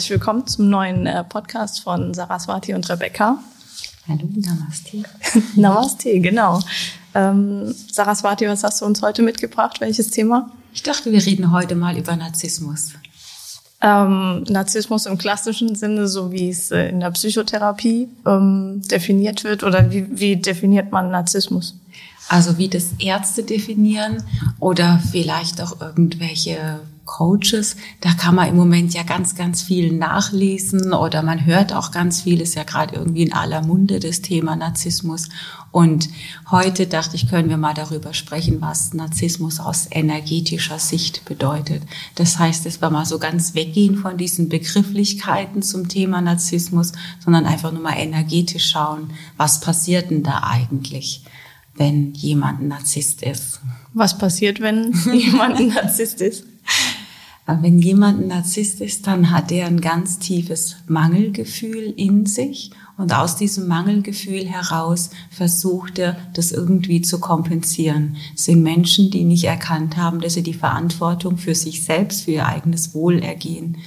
Herzlich willkommen zum neuen äh, Podcast von Saraswati und Rebecca. Hallo, Namaste. Namaste, genau. Ähm, Saraswati, was hast du uns heute mitgebracht? Welches Thema? Ich dachte, wir reden heute mal über Narzissmus. Ähm, Narzissmus im klassischen Sinne, so wie es äh, in der Psychotherapie ähm, definiert wird, oder wie, wie definiert man Narzissmus? Also wie das Ärzte definieren oder vielleicht auch irgendwelche Coaches, da kann man im Moment ja ganz, ganz viel nachlesen oder man hört auch ganz viel, ist ja gerade irgendwie in aller Munde das Thema Narzissmus. Und heute dachte ich, können wir mal darüber sprechen, was Narzissmus aus energetischer Sicht bedeutet. Das heißt, dass wir mal so ganz weggehen von diesen Begrifflichkeiten zum Thema Narzissmus, sondern einfach nur mal energetisch schauen, was passiert denn da eigentlich, wenn jemand ein Narzisst ist. Was passiert, wenn jemand ein Narzisst ist? Wenn jemand ein Narzisst ist, dann hat er ein ganz tiefes Mangelgefühl in sich und aus diesem Mangelgefühl heraus versucht er, das irgendwie zu kompensieren. Es sind Menschen, die nicht erkannt haben, dass sie die Verantwortung für sich selbst, für ihr eigenes Wohlergehen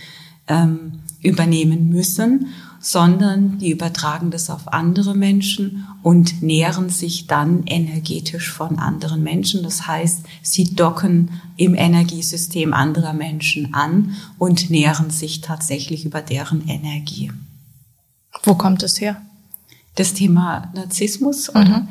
ähm, übernehmen müssen sondern die übertragen das auf andere Menschen und nähren sich dann energetisch von anderen Menschen. Das heißt, sie docken im Energiesystem anderer Menschen an und nähren sich tatsächlich über deren Energie. Wo kommt es her? Das Thema Narzissmus oder? Mhm.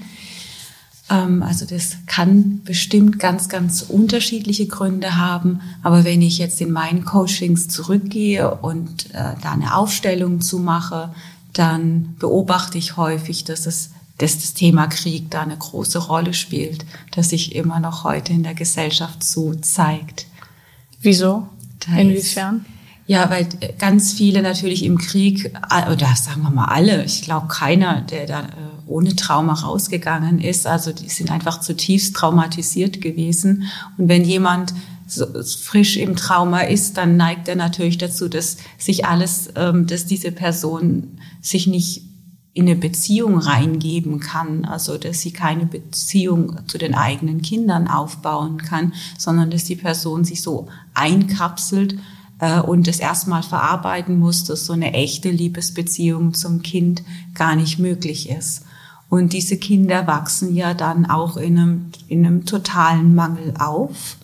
Also das kann bestimmt ganz, ganz unterschiedliche Gründe haben. Aber wenn ich jetzt in meinen Coachings zurückgehe und äh, da eine Aufstellung zu mache, dann beobachte ich häufig, dass es dass das Thema Krieg da eine große Rolle spielt, dass sich immer noch heute in der Gesellschaft so zeigt. Wieso? Inwiefern? Ja, weil ganz viele natürlich im Krieg, oder sagen wir mal alle, ich glaube keiner, der da äh, ohne Trauma rausgegangen ist. Also die sind einfach zutiefst traumatisiert gewesen. Und wenn jemand so frisch im Trauma ist, dann neigt er natürlich dazu, dass sich alles, ähm, dass diese Person sich nicht in eine Beziehung reingeben kann, also dass sie keine Beziehung zu den eigenen Kindern aufbauen kann, sondern dass die Person sich so einkapselt äh, und es erstmal verarbeiten muss, dass so eine echte Liebesbeziehung zum Kind gar nicht möglich ist. Und diese Kinder wachsen ja dann auch in einem, in einem totalen Mangel auf.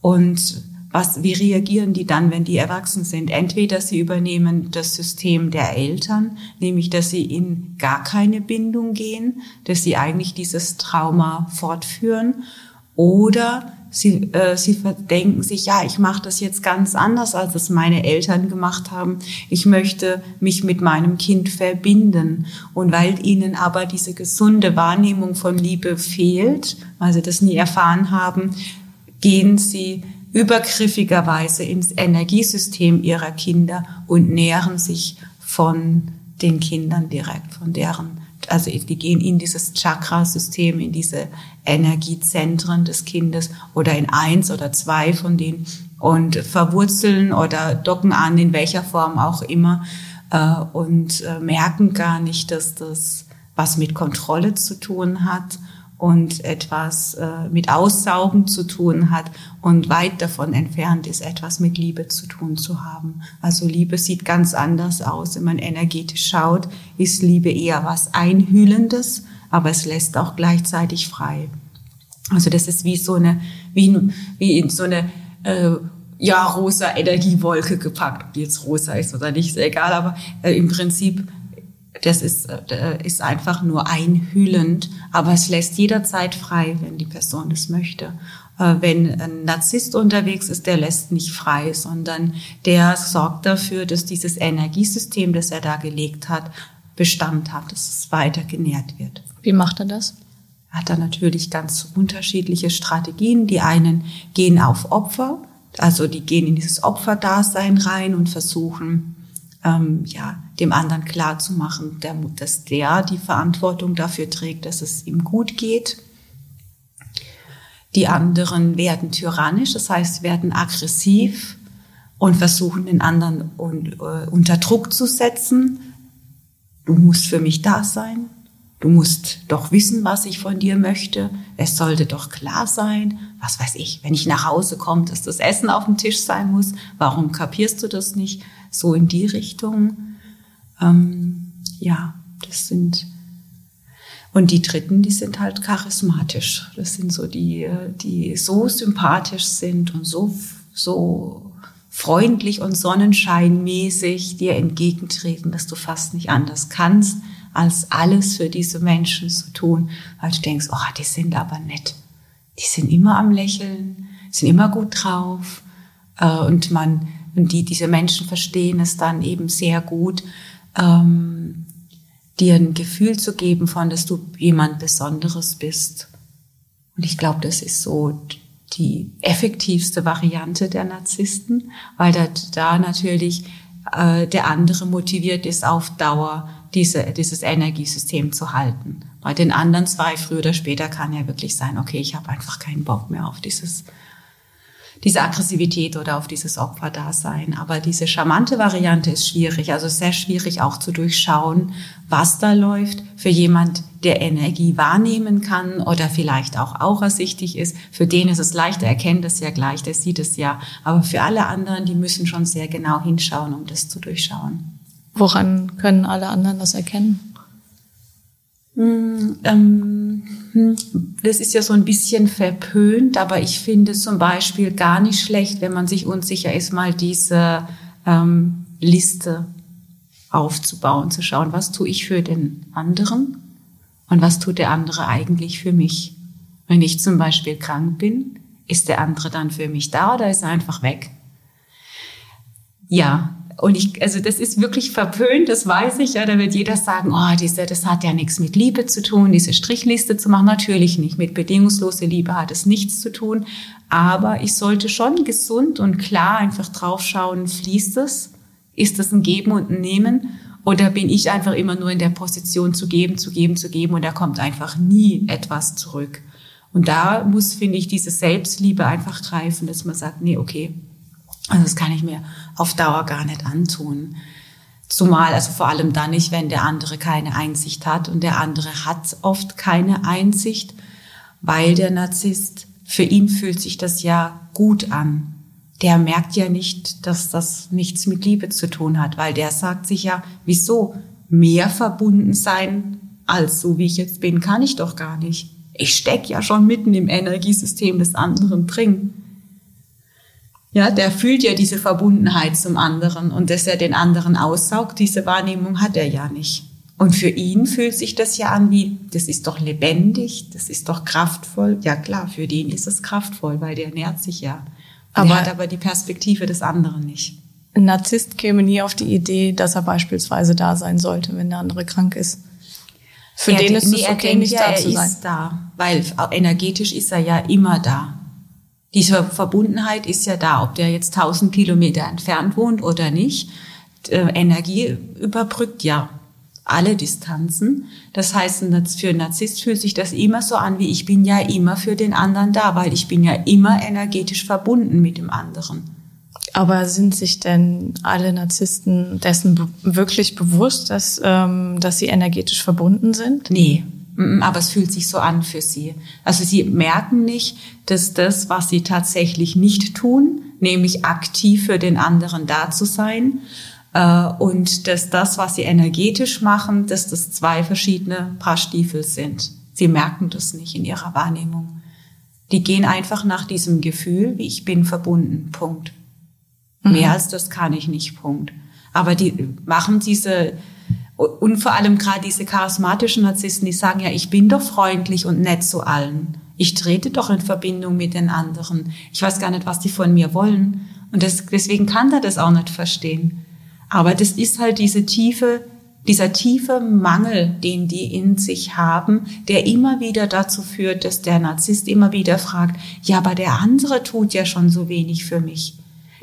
Und was, wie reagieren die dann, wenn die erwachsen sind? Entweder sie übernehmen das System der Eltern, nämlich dass sie in gar keine Bindung gehen, dass sie eigentlich dieses Trauma fortführen, oder Sie, äh, sie denken sich, ja, ich mache das jetzt ganz anders, als es meine Eltern gemacht haben. Ich möchte mich mit meinem Kind verbinden. Und weil ihnen aber diese gesunde Wahrnehmung von Liebe fehlt, weil sie das nie erfahren haben, gehen sie übergriffigerweise ins Energiesystem ihrer Kinder und nähren sich von den Kindern direkt, von deren also die gehen in dieses Chakra-System, in diese Energiezentren des Kindes oder in eins oder zwei von denen und verwurzeln oder docken an, in welcher Form auch immer, äh, und äh, merken gar nicht, dass das was mit Kontrolle zu tun hat und etwas äh, mit Aussaugen zu tun hat und weit davon entfernt ist, etwas mit Liebe zu tun zu haben. Also Liebe sieht ganz anders aus. Wenn man energetisch schaut, ist Liebe eher was Einhüllendes, aber es lässt auch gleichzeitig frei. Also das ist wie so eine, wie, wie in so eine äh, ja, rosa Energiewolke gepackt. Ob die jetzt rosa ist oder nicht, ist egal, aber äh, im Prinzip, das ist, äh, ist einfach nur einhüllend, aber es lässt jederzeit frei, wenn die Person das möchte. Äh, wenn ein Narzisst unterwegs ist, der lässt nicht frei, sondern der sorgt dafür, dass dieses Energiesystem, das er da gelegt hat, Bestand hat, dass es weiter genährt wird. Wie macht er das? Er hat da natürlich ganz unterschiedliche Strategien. Die einen gehen auf Opfer, also die gehen in dieses Opferdasein rein und versuchen, ähm, ja, dem anderen klarzumachen, der, dass der die Verantwortung dafür trägt, dass es ihm gut geht. Die anderen werden tyrannisch, das heißt, werden aggressiv und versuchen den anderen äh, unter Druck zu setzen. Du musst für mich da sein. Du musst doch wissen, was ich von dir möchte. Es sollte doch klar sein, was weiß ich, wenn ich nach Hause komme, dass das Essen auf dem Tisch sein muss. Warum kapierst du das nicht? So in die Richtung. Ähm, ja, das sind und die Dritten, die sind halt charismatisch. Das sind so die, die so sympathisch sind und so so freundlich und sonnenscheinmäßig dir entgegentreten, dass du fast nicht anders kannst als alles für diese Menschen zu tun, weil du denkst, oh, die sind aber nett. Die sind immer am Lächeln, sind immer gut drauf. Äh, und man, und die, diese Menschen verstehen es dann eben sehr gut, ähm, dir ein Gefühl zu geben von, dass du jemand Besonderes bist. Und ich glaube, das ist so die effektivste Variante der Narzissten, weil da, da natürlich äh, der andere motiviert ist, auf Dauer diese, dieses Energiesystem zu halten. Bei den anderen zwei, früher oder später, kann ja wirklich sein, okay, ich habe einfach keinen Bock mehr auf dieses, diese Aggressivität oder auf dieses Opferdasein. Aber diese charmante Variante ist schwierig, also sehr schwierig auch zu durchschauen, was da läuft für jemand, der Energie wahrnehmen kann oder vielleicht auch aurasichtig ist. Für den ist es leicht, der erkennt es ja gleich, der sieht es ja. Aber für alle anderen, die müssen schon sehr genau hinschauen, um das zu durchschauen. Woran können alle anderen das erkennen? Hm, ähm, hm, das ist ja so ein bisschen verpönt, aber ich finde zum Beispiel gar nicht schlecht, wenn man sich unsicher ist, mal diese ähm, Liste aufzubauen, zu schauen, was tue ich für den anderen und was tut der andere eigentlich für mich. Wenn ich zum Beispiel krank bin, ist der andere dann für mich da oder ist er einfach weg? Ja, und ich, also das ist wirklich verpönt, das weiß ich. Ja, da wird jeder sagen, oh, diese, das hat ja nichts mit Liebe zu tun, diese Strichliste zu machen. Natürlich nicht. Mit bedingungslose Liebe hat es nichts zu tun. Aber ich sollte schon gesund und klar einfach draufschauen, fließt es? Ist das ein Geben und ein Nehmen? Oder bin ich einfach immer nur in der Position zu geben, zu geben, zu geben und da kommt einfach nie etwas zurück? Und da muss, finde ich, diese Selbstliebe einfach greifen, dass man sagt, nee, okay, also das kann ich mir auf Dauer gar nicht antun. Zumal, also vor allem dann nicht, wenn der andere keine Einsicht hat. Und der andere hat oft keine Einsicht, weil der Narzisst, für ihn fühlt sich das ja gut an. Der merkt ja nicht, dass das nichts mit Liebe zu tun hat, weil der sagt sich ja, wieso mehr verbunden sein als so wie ich jetzt bin, kann ich doch gar nicht. Ich steck ja schon mitten im Energiesystem des anderen drin. Ja, der fühlt ja diese Verbundenheit zum anderen und dass er den anderen aussaugt, diese Wahrnehmung hat er ja nicht. Und für ihn fühlt sich das ja an wie, das ist doch lebendig, das ist doch kraftvoll. Ja klar, für den ist es kraftvoll, weil der nährt sich ja. Aber er hat aber die Perspektive des anderen nicht. Ein Narzisst käme nie auf die Idee, dass er beispielsweise da sein sollte, wenn der andere krank ist. Für er, den ist es okay, nicht ja, da zu sein. Er ist da, weil energetisch ist er ja immer da. Diese Verbundenheit ist ja da, ob der jetzt 1000 Kilometer entfernt wohnt oder nicht. Äh, Energie überbrückt ja alle Distanzen. Das heißt, für einen Narzisst fühlt sich das immer so an, wie ich bin ja immer für den anderen da, weil ich bin ja immer energetisch verbunden mit dem anderen. Aber sind sich denn alle Narzissten dessen wirklich bewusst, dass, ähm, dass sie energetisch verbunden sind? Nee, aber es fühlt sich so an für sie. Also sie merken nicht, dass das, was sie tatsächlich nicht tun, nämlich aktiv für den anderen da zu sein, äh, und dass das, was sie energetisch machen, dass das zwei verschiedene Paar Stiefel sind. Sie merken das nicht in ihrer Wahrnehmung. Die gehen einfach nach diesem Gefühl, wie ich bin verbunden. Punkt. Mhm. Mehr als das kann ich nicht, Punkt. Aber die machen diese, und vor allem gerade diese charismatischen Narzissten, die sagen ja, ich bin doch freundlich und nett zu allen. Ich trete doch in Verbindung mit den anderen. Ich weiß gar nicht, was die von mir wollen. Und das, deswegen kann er das auch nicht verstehen. Aber das ist halt diese tiefe, dieser tiefe Mangel, den die in sich haben, der immer wieder dazu führt, dass der Narzisst immer wieder fragt, ja, aber der andere tut ja schon so wenig für mich.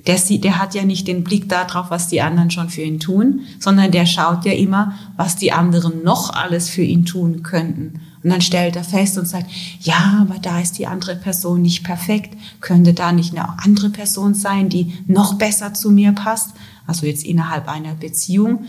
Der, der hat ja nicht den Blick darauf, was die anderen schon für ihn tun, sondern der schaut ja immer, was die anderen noch alles für ihn tun könnten. Und dann stellt er fest und sagt, ja, aber da ist die andere Person nicht perfekt. Könnte da nicht eine andere Person sein, die noch besser zu mir passt? Also jetzt innerhalb einer Beziehung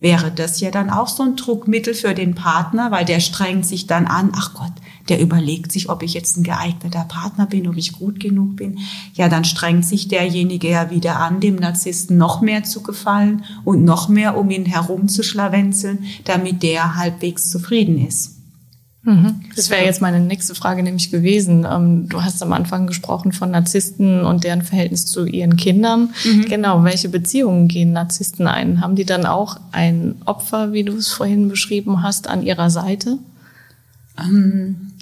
wäre das ja dann auch so ein Druckmittel für den Partner, weil der strengt sich dann an, ach Gott, der überlegt sich, ob ich jetzt ein geeigneter Partner bin, ob ich gut genug bin. Ja, dann strengt sich derjenige ja wieder an, dem Narzissten noch mehr zu gefallen und noch mehr um ihn herum zu schlawenzeln, damit der halbwegs zufrieden ist. Mhm. Das wäre jetzt meine nächste Frage nämlich gewesen. Ähm, du hast am Anfang gesprochen von Narzissten und deren Verhältnis zu ihren Kindern. Mhm. Genau, welche Beziehungen gehen Narzissten ein? Haben die dann auch ein Opfer, wie du es vorhin beschrieben hast, an ihrer Seite? Ähm,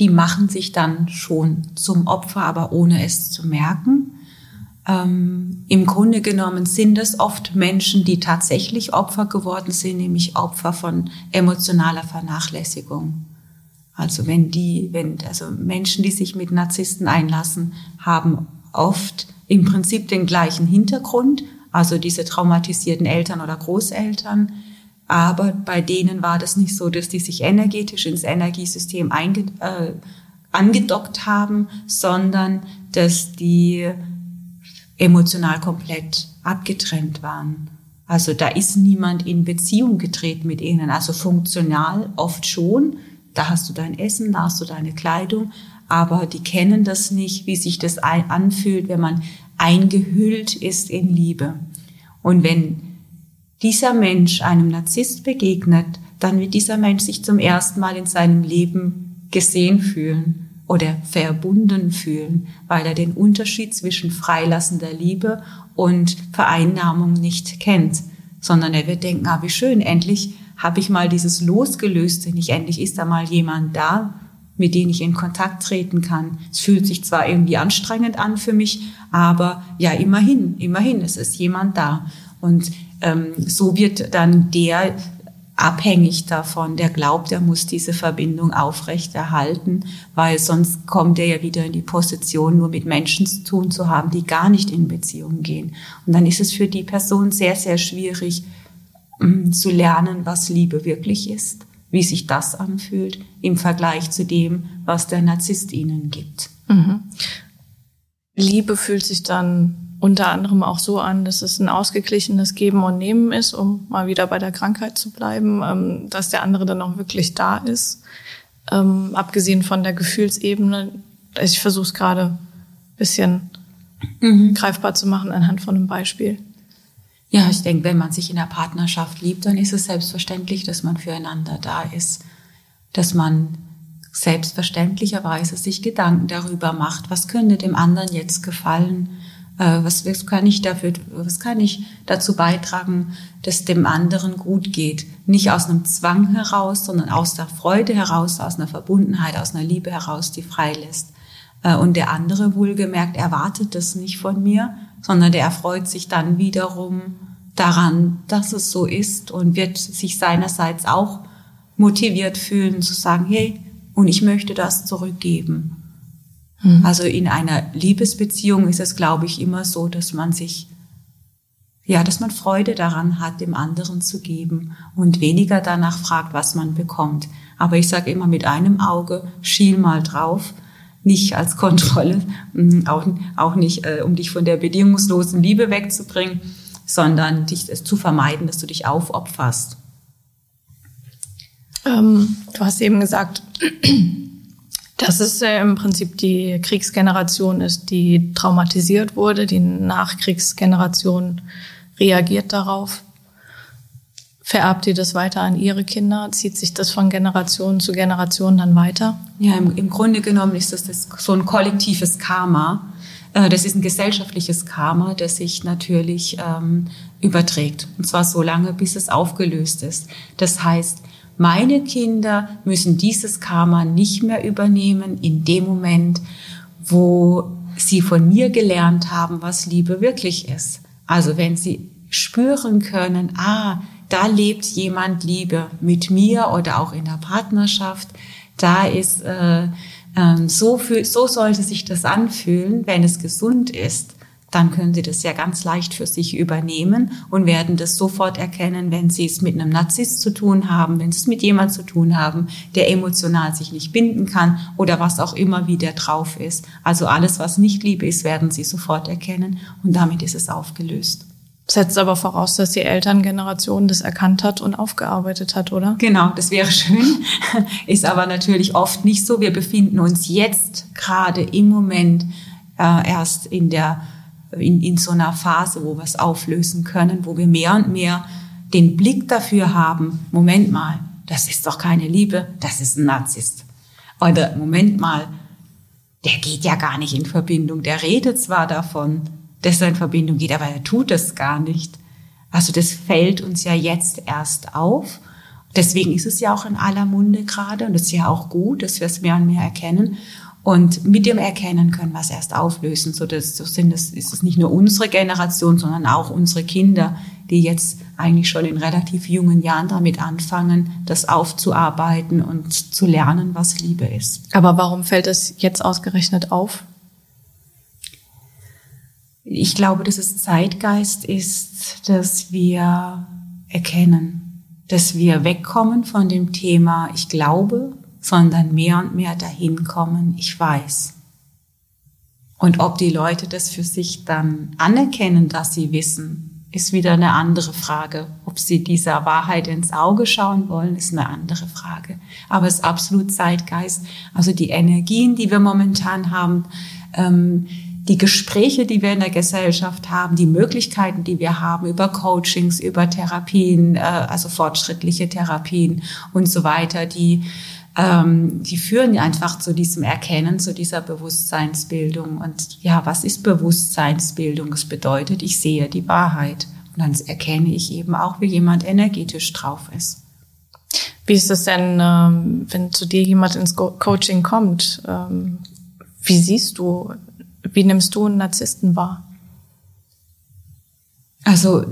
die machen sich dann schon zum Opfer, aber ohne es zu merken. Ähm, Im Grunde genommen sind es oft Menschen, die tatsächlich Opfer geworden sind, nämlich Opfer von emotionaler Vernachlässigung. Also wenn die, wenn, also Menschen, die sich mit Narzissten einlassen, haben oft im Prinzip den gleichen Hintergrund, also diese traumatisierten Eltern oder Großeltern. Aber bei denen war das nicht so, dass die sich energetisch ins Energiesystem einge, äh, angedockt haben, sondern dass die emotional komplett abgetrennt waren. Also da ist niemand in Beziehung getreten mit ihnen. Also funktional oft schon, da hast du dein Essen, da hast du deine Kleidung, aber die kennen das nicht, wie sich das anfühlt, wenn man eingehüllt ist in Liebe. Und wenn dieser Mensch einem Narzisst begegnet, dann wird dieser Mensch sich zum ersten Mal in seinem Leben gesehen fühlen oder verbunden fühlen, weil er den Unterschied zwischen freilassender Liebe und Vereinnahmung nicht kennt, sondern er wird denken, ah, wie schön, endlich habe ich mal dieses Losgelöste, nicht endlich ist da mal jemand da, mit dem ich in Kontakt treten kann. Es fühlt sich zwar irgendwie anstrengend an für mich, aber ja, immerhin, immerhin, es ist jemand da. Und ähm, so wird dann der abhängig davon, der glaubt, er muss diese Verbindung aufrechterhalten, weil sonst kommt er ja wieder in die Position, nur mit Menschen zu tun zu haben, die gar nicht in Beziehungen gehen. Und dann ist es für die Person sehr, sehr schwierig, zu lernen, was Liebe wirklich ist, wie sich das anfühlt im Vergleich zu dem, was der Narzisst ihnen gibt. Mhm. Liebe fühlt sich dann unter anderem auch so an, dass es ein ausgeglichenes Geben und Nehmen ist, um mal wieder bei der Krankheit zu bleiben, ähm, dass der andere dann auch wirklich da ist. Ähm, abgesehen von der Gefühlsebene, ich versuche es gerade ein bisschen mhm. greifbar zu machen anhand von einem Beispiel. Ja, ich denke, wenn man sich in der Partnerschaft liebt, dann ist es selbstverständlich, dass man füreinander da ist, dass man selbstverständlicherweise sich Gedanken darüber macht, was könnte dem anderen jetzt gefallen, äh, was, was kann ich dafür, was kann ich dazu beitragen, dass dem anderen gut geht, nicht aus einem Zwang heraus, sondern aus der Freude heraus, aus einer Verbundenheit, aus einer Liebe heraus, die freilässt. Äh, und der andere wohlgemerkt erwartet das nicht von mir, sondern der erfreut sich dann wiederum daran, dass es so ist und wird sich seinerseits auch motiviert fühlen zu sagen, hey, und ich möchte das zurückgeben. Mhm. Also in einer Liebesbeziehung ist es, glaube ich, immer so, dass man sich, ja, dass man Freude daran hat, dem anderen zu geben und weniger danach fragt, was man bekommt. Aber ich sage immer mit einem Auge, schiel mal drauf, nicht als Kontrolle, mm, auch, auch nicht, äh, um dich von der bedingungslosen Liebe wegzubringen, sondern dich es zu vermeiden, dass du dich aufopferst. Ähm, du hast eben gesagt, dass es äh, im Prinzip die Kriegsgeneration ist, die traumatisiert wurde. Die Nachkriegsgeneration reagiert darauf. Vererbt ihr das weiter an ihre Kinder? Zieht sich das von Generation zu Generation dann weiter? Ja, im, im Grunde genommen ist das, das so ein kollektives Karma Äh, das ist ein gesellschaftliches Karma, das sich natürlich ähm, überträgt. Und zwar so lange, bis es aufgelöst ist. Das heißt, meine Kinder müssen dieses Karma nicht mehr übernehmen in dem Moment, wo sie von mir gelernt haben, was Liebe wirklich ist. Also wenn sie spüren können, ah, da lebt jemand Liebe mit mir oder auch in der Partnerschaft, da ist äh, äh, so, für, so sollte sich das anfühlen, wenn es gesund ist dann können Sie das ja ganz leicht für sich übernehmen und werden das sofort erkennen, wenn Sie es mit einem Narzisst zu tun haben, wenn Sie es mit jemand zu tun haben, der emotional sich nicht binden kann oder was auch immer, wie der drauf ist. Also alles, was nicht Liebe ist, werden Sie sofort erkennen und damit ist es aufgelöst. Setzt aber voraus, dass die Elterngeneration das erkannt hat und aufgearbeitet hat, oder? Genau, das wäre schön. Ist aber natürlich oft nicht so. Wir befinden uns jetzt gerade im Moment äh, erst in der in, in so einer Phase, wo wir es auflösen können, wo wir mehr und mehr den Blick dafür haben, Moment mal, das ist doch keine Liebe, das ist ein Narzisst. Oder Moment mal, der geht ja gar nicht in Verbindung, der redet zwar davon, dass er in Verbindung geht, aber er tut es gar nicht. Also das fällt uns ja jetzt erst auf. Deswegen ist es ja auch in aller Munde gerade und es ist ja auch gut, dass wir es mehr und mehr erkennen und mit dem Erkennen können wir es erst auflösen. So, dass, so sind es, ist es nicht nur unsere Generation, sondern auch unsere Kinder, die jetzt eigentlich schon in relativ jungen Jahren damit anfangen, das aufzuarbeiten und zu lernen, was Liebe ist. Aber warum fällt es jetzt ausgerechnet auf? Ich glaube, dass es Zeitgeist ist, dass wir erkennen, dass wir wegkommen von dem Thema, ich glaube, sondern mehr und mehr dahin kommen, ich weiß. Und ob die Leute das für sich dann anerkennen, dass sie wissen, ist wieder eine andere Frage. Ob sie dieser Wahrheit ins Auge schauen wollen, ist eine andere Frage. Aber es ist absolut Zeitgeist. Also die Energien, die wir momentan haben, ähm, die Gespräche, die wir in der Gesellschaft haben, die Möglichkeiten, die wir haben über Coachings, über Therapien, äh, also fortschrittliche Therapien und so weiter, die ähm, die führen einfach zu diesem Erkennen, zu dieser Bewusstseinsbildung. Und ja, was ist Bewusstseinsbildung? Es bedeutet, ich sehe die Wahrheit. Und dann erkenne ich eben auch, wie jemand energetisch drauf ist. Wie ist es denn, ähm, wenn zu dir jemand ins Coaching kommt? Ähm, wie siehst du, wie nimmst du einen Narzissten wahr? Also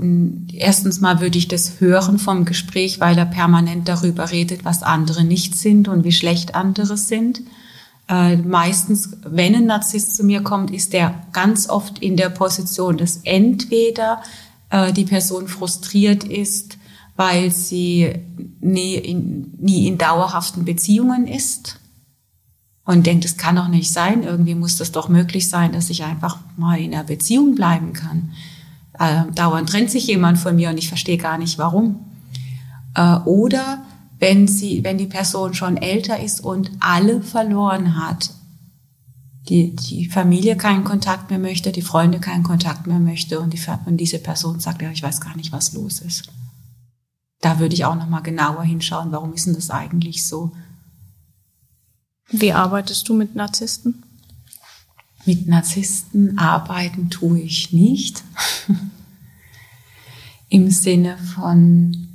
erstens mal würde ich das hören vom Gespräch, weil er permanent darüber redet, was andere nicht sind und wie schlecht andere sind. Äh, meistens, wenn ein Narzisst zu mir kommt, ist er ganz oft in der Position, dass entweder äh, die Person frustriert ist, weil sie nie in, nie in dauerhaften Beziehungen ist und denkt, es kann doch nicht sein, irgendwie muss das doch möglich sein, dass ich einfach mal in einer Beziehung bleiben kann äh, dauernd trennt sich jemand von mir und ich verstehe gar nicht warum. Äh, oder wenn sie, wenn die Person schon älter ist und alle verloren hat, die, die Familie keinen Kontakt mehr möchte, die Freunde keinen Kontakt mehr möchte und, die, und diese Person sagt, ja, ich weiß gar nicht, was los ist. Da würde ich auch noch mal genauer hinschauen, warum ist denn das eigentlich so? Wie arbeitest du mit Narzissten? Mit Narzissten arbeiten tue ich nicht. Im Sinne von,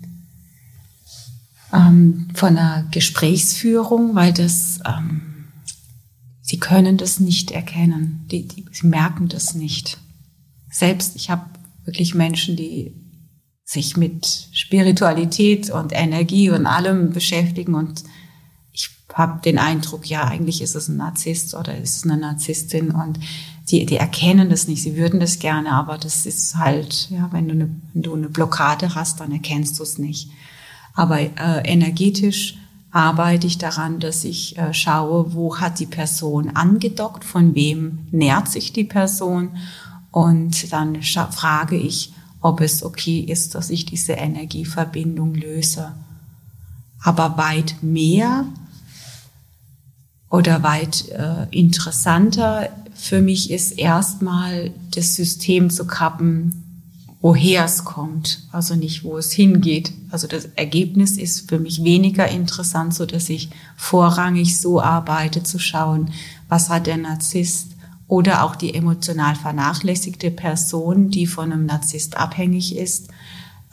ähm, von einer Gesprächsführung, weil das, ähm, sie können das nicht erkennen. Die, die, sie merken das nicht. Selbst, ich habe wirklich Menschen, die sich mit Spiritualität und Energie und allem beschäftigen und habe den Eindruck, ja, eigentlich ist es ein Narzisst oder ist es eine Narzisstin und die, die erkennen das nicht. Sie würden das gerne, aber das ist halt, ja, wenn du eine, wenn du eine Blockade hast, dann erkennst du es nicht. Aber äh, energetisch arbeite ich daran, dass ich äh, schaue, wo hat die Person angedockt, von wem nährt sich die Person und dann frage ich, ob es okay ist, dass ich diese Energieverbindung löse. Aber weit mehr oder weit äh, interessanter für mich ist erstmal das System zu kappen, woher es kommt, also nicht wo es hingeht. Also das Ergebnis ist für mich weniger interessant, so dass ich vorrangig so arbeite zu schauen, was hat der Narzisst oder auch die emotional vernachlässigte Person, die von einem Narzisst abhängig ist,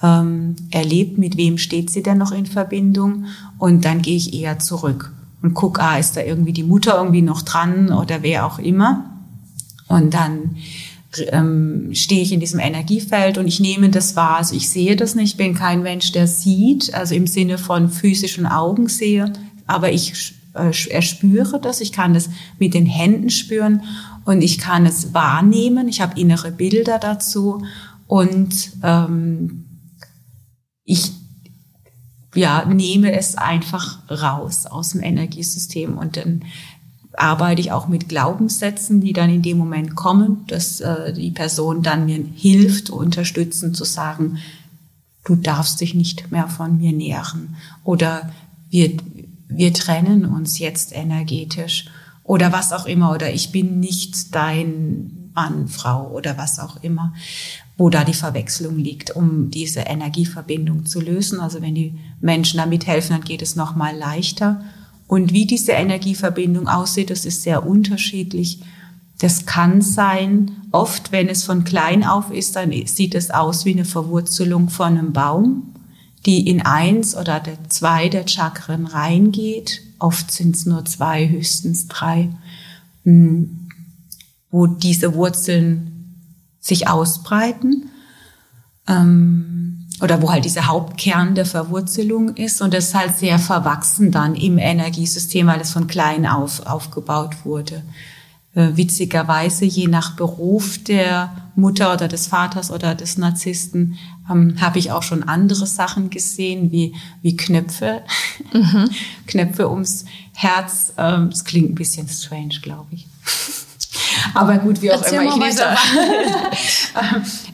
ähm, erlebt, mit wem steht sie denn noch in Verbindung und dann gehe ich eher zurück und gucke, ah, ist da irgendwie die Mutter irgendwie noch dran oder wer auch immer. Und dann ähm, stehe ich in diesem Energiefeld und ich nehme das wahr. Also ich sehe das nicht, bin kein Mensch, der sieht, also im Sinne von physischen Augen sehe, aber ich äh, erspüre das, ich kann das mit den Händen spüren und ich kann es wahrnehmen, ich habe innere Bilder dazu und ähm, ich ja, nehme es einfach raus aus dem Energiesystem und dann arbeite ich auch mit Glaubenssätzen, die dann in dem Moment kommen, dass äh, die Person dann mir hilft, unterstützen, zu sagen, du darfst dich nicht mehr von mir nähren oder wir, wir trennen uns jetzt energetisch oder was auch immer oder ich bin nicht dein Mann, Frau oder was auch immer, wo da die Verwechslung liegt, um diese Energieverbindung zu lösen. Also wenn die Menschen da mithelfen, dann geht es noch mal leichter. Und wie diese Energieverbindung aussieht, das ist sehr unterschiedlich. Das kann sein, oft wenn es von klein auf ist, dann sieht es aus wie eine Verwurzelung von einem Baum, die in eins oder zwei der Chakren reingeht. Oft sind es nur zwei, höchstens drei, hm, wo diese Wurzeln sich ausbreiten. Ähm, oder wo halt dieser Hauptkern der Verwurzelung ist und das ist halt sehr verwachsen dann im Energiesystem, weil es von klein auf aufgebaut wurde. Äh, witzigerweise, je nach Beruf der Mutter oder des Vaters oder des Narzissten, ähm, habe ich auch schon andere Sachen gesehen, wie, wie Knöpfe, mhm. Knöpfe ums Herz. Ähm, das klingt ein bisschen strange, glaube ich. Aber gut, wie auch Erzähl immer. Ich lese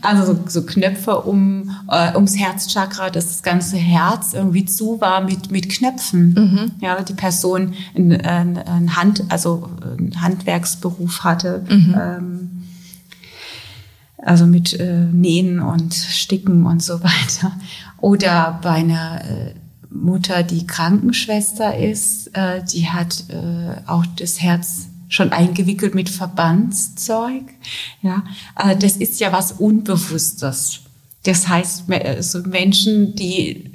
also so, so Knöpfe um, äh, ums Herzchakra, dass das ganze Herz irgendwie zu war mit, mit Knöpfen. Mhm. Ja, die Person ein, ein Hand, also einen Handwerksberuf hatte. Mhm. Ähm, also mit äh, Nähen und Sticken und so weiter. Oder bei einer äh, Mutter, die Krankenschwester ist, äh, die hat äh, auch das Herz schon eingewickelt mit Verbandszeug. Ja, äh, das ist ja was Unbewusstes. Das heißt, so Menschen, die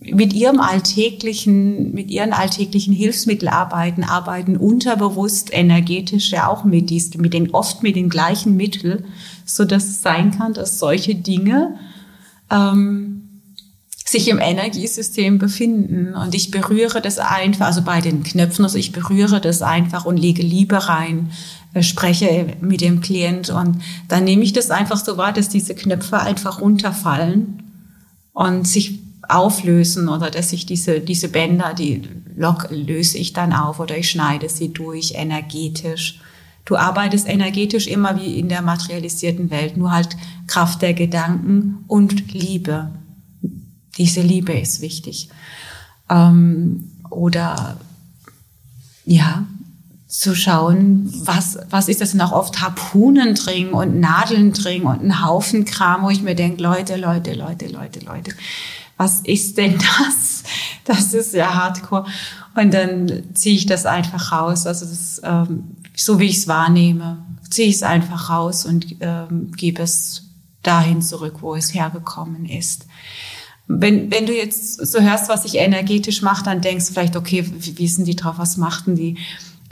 mit ihrem alltäglichen, mit ihren alltäglichen Hilfsmitteln arbeiten, arbeiten unterbewusst energetisch ja auch mit diesen, mit den, oft mit den gleichen Mitteln, so dass es sein kann, dass solche Dinge ähm, sich im Energiesystem befinden. Und ich berühre das einfach, also bei den Knöpfen, also ich berühre das einfach und lege Liebe rein, äh, spreche mit dem Klient und dann nehme ich das einfach so wahr, dass diese Knöpfe einfach runterfallen und sich auflösen oder dass ich diese, diese Bänder, die lock, löse ich dann auf oder ich schneide sie durch energetisch. Du arbeitest energetisch immer wie in der materialisierten Welt, nur halt Kraft der Gedanken und Liebe. Diese Liebe ist wichtig. Ähm, oder ja, zu schauen, was, was ist das denn auch oft Harpunen dringen und Nadeln dringen und ein Haufen Kram, wo ich mir denke, Leute, Leute, Leute, Leute, Leute, was ist denn das? Das ist ja hardcore. Und dann ziehe ich das einfach raus. Also das, ähm, so wie ich es wahrnehme, ziehe ich es einfach raus und ähm, gebe es dahin zurück, wo es hergekommen ist wenn, wenn du jetzt so hörst, was ich energetisch mache, dann denkst du vielleicht, okay, wie, wie sind die drauf, was machten die?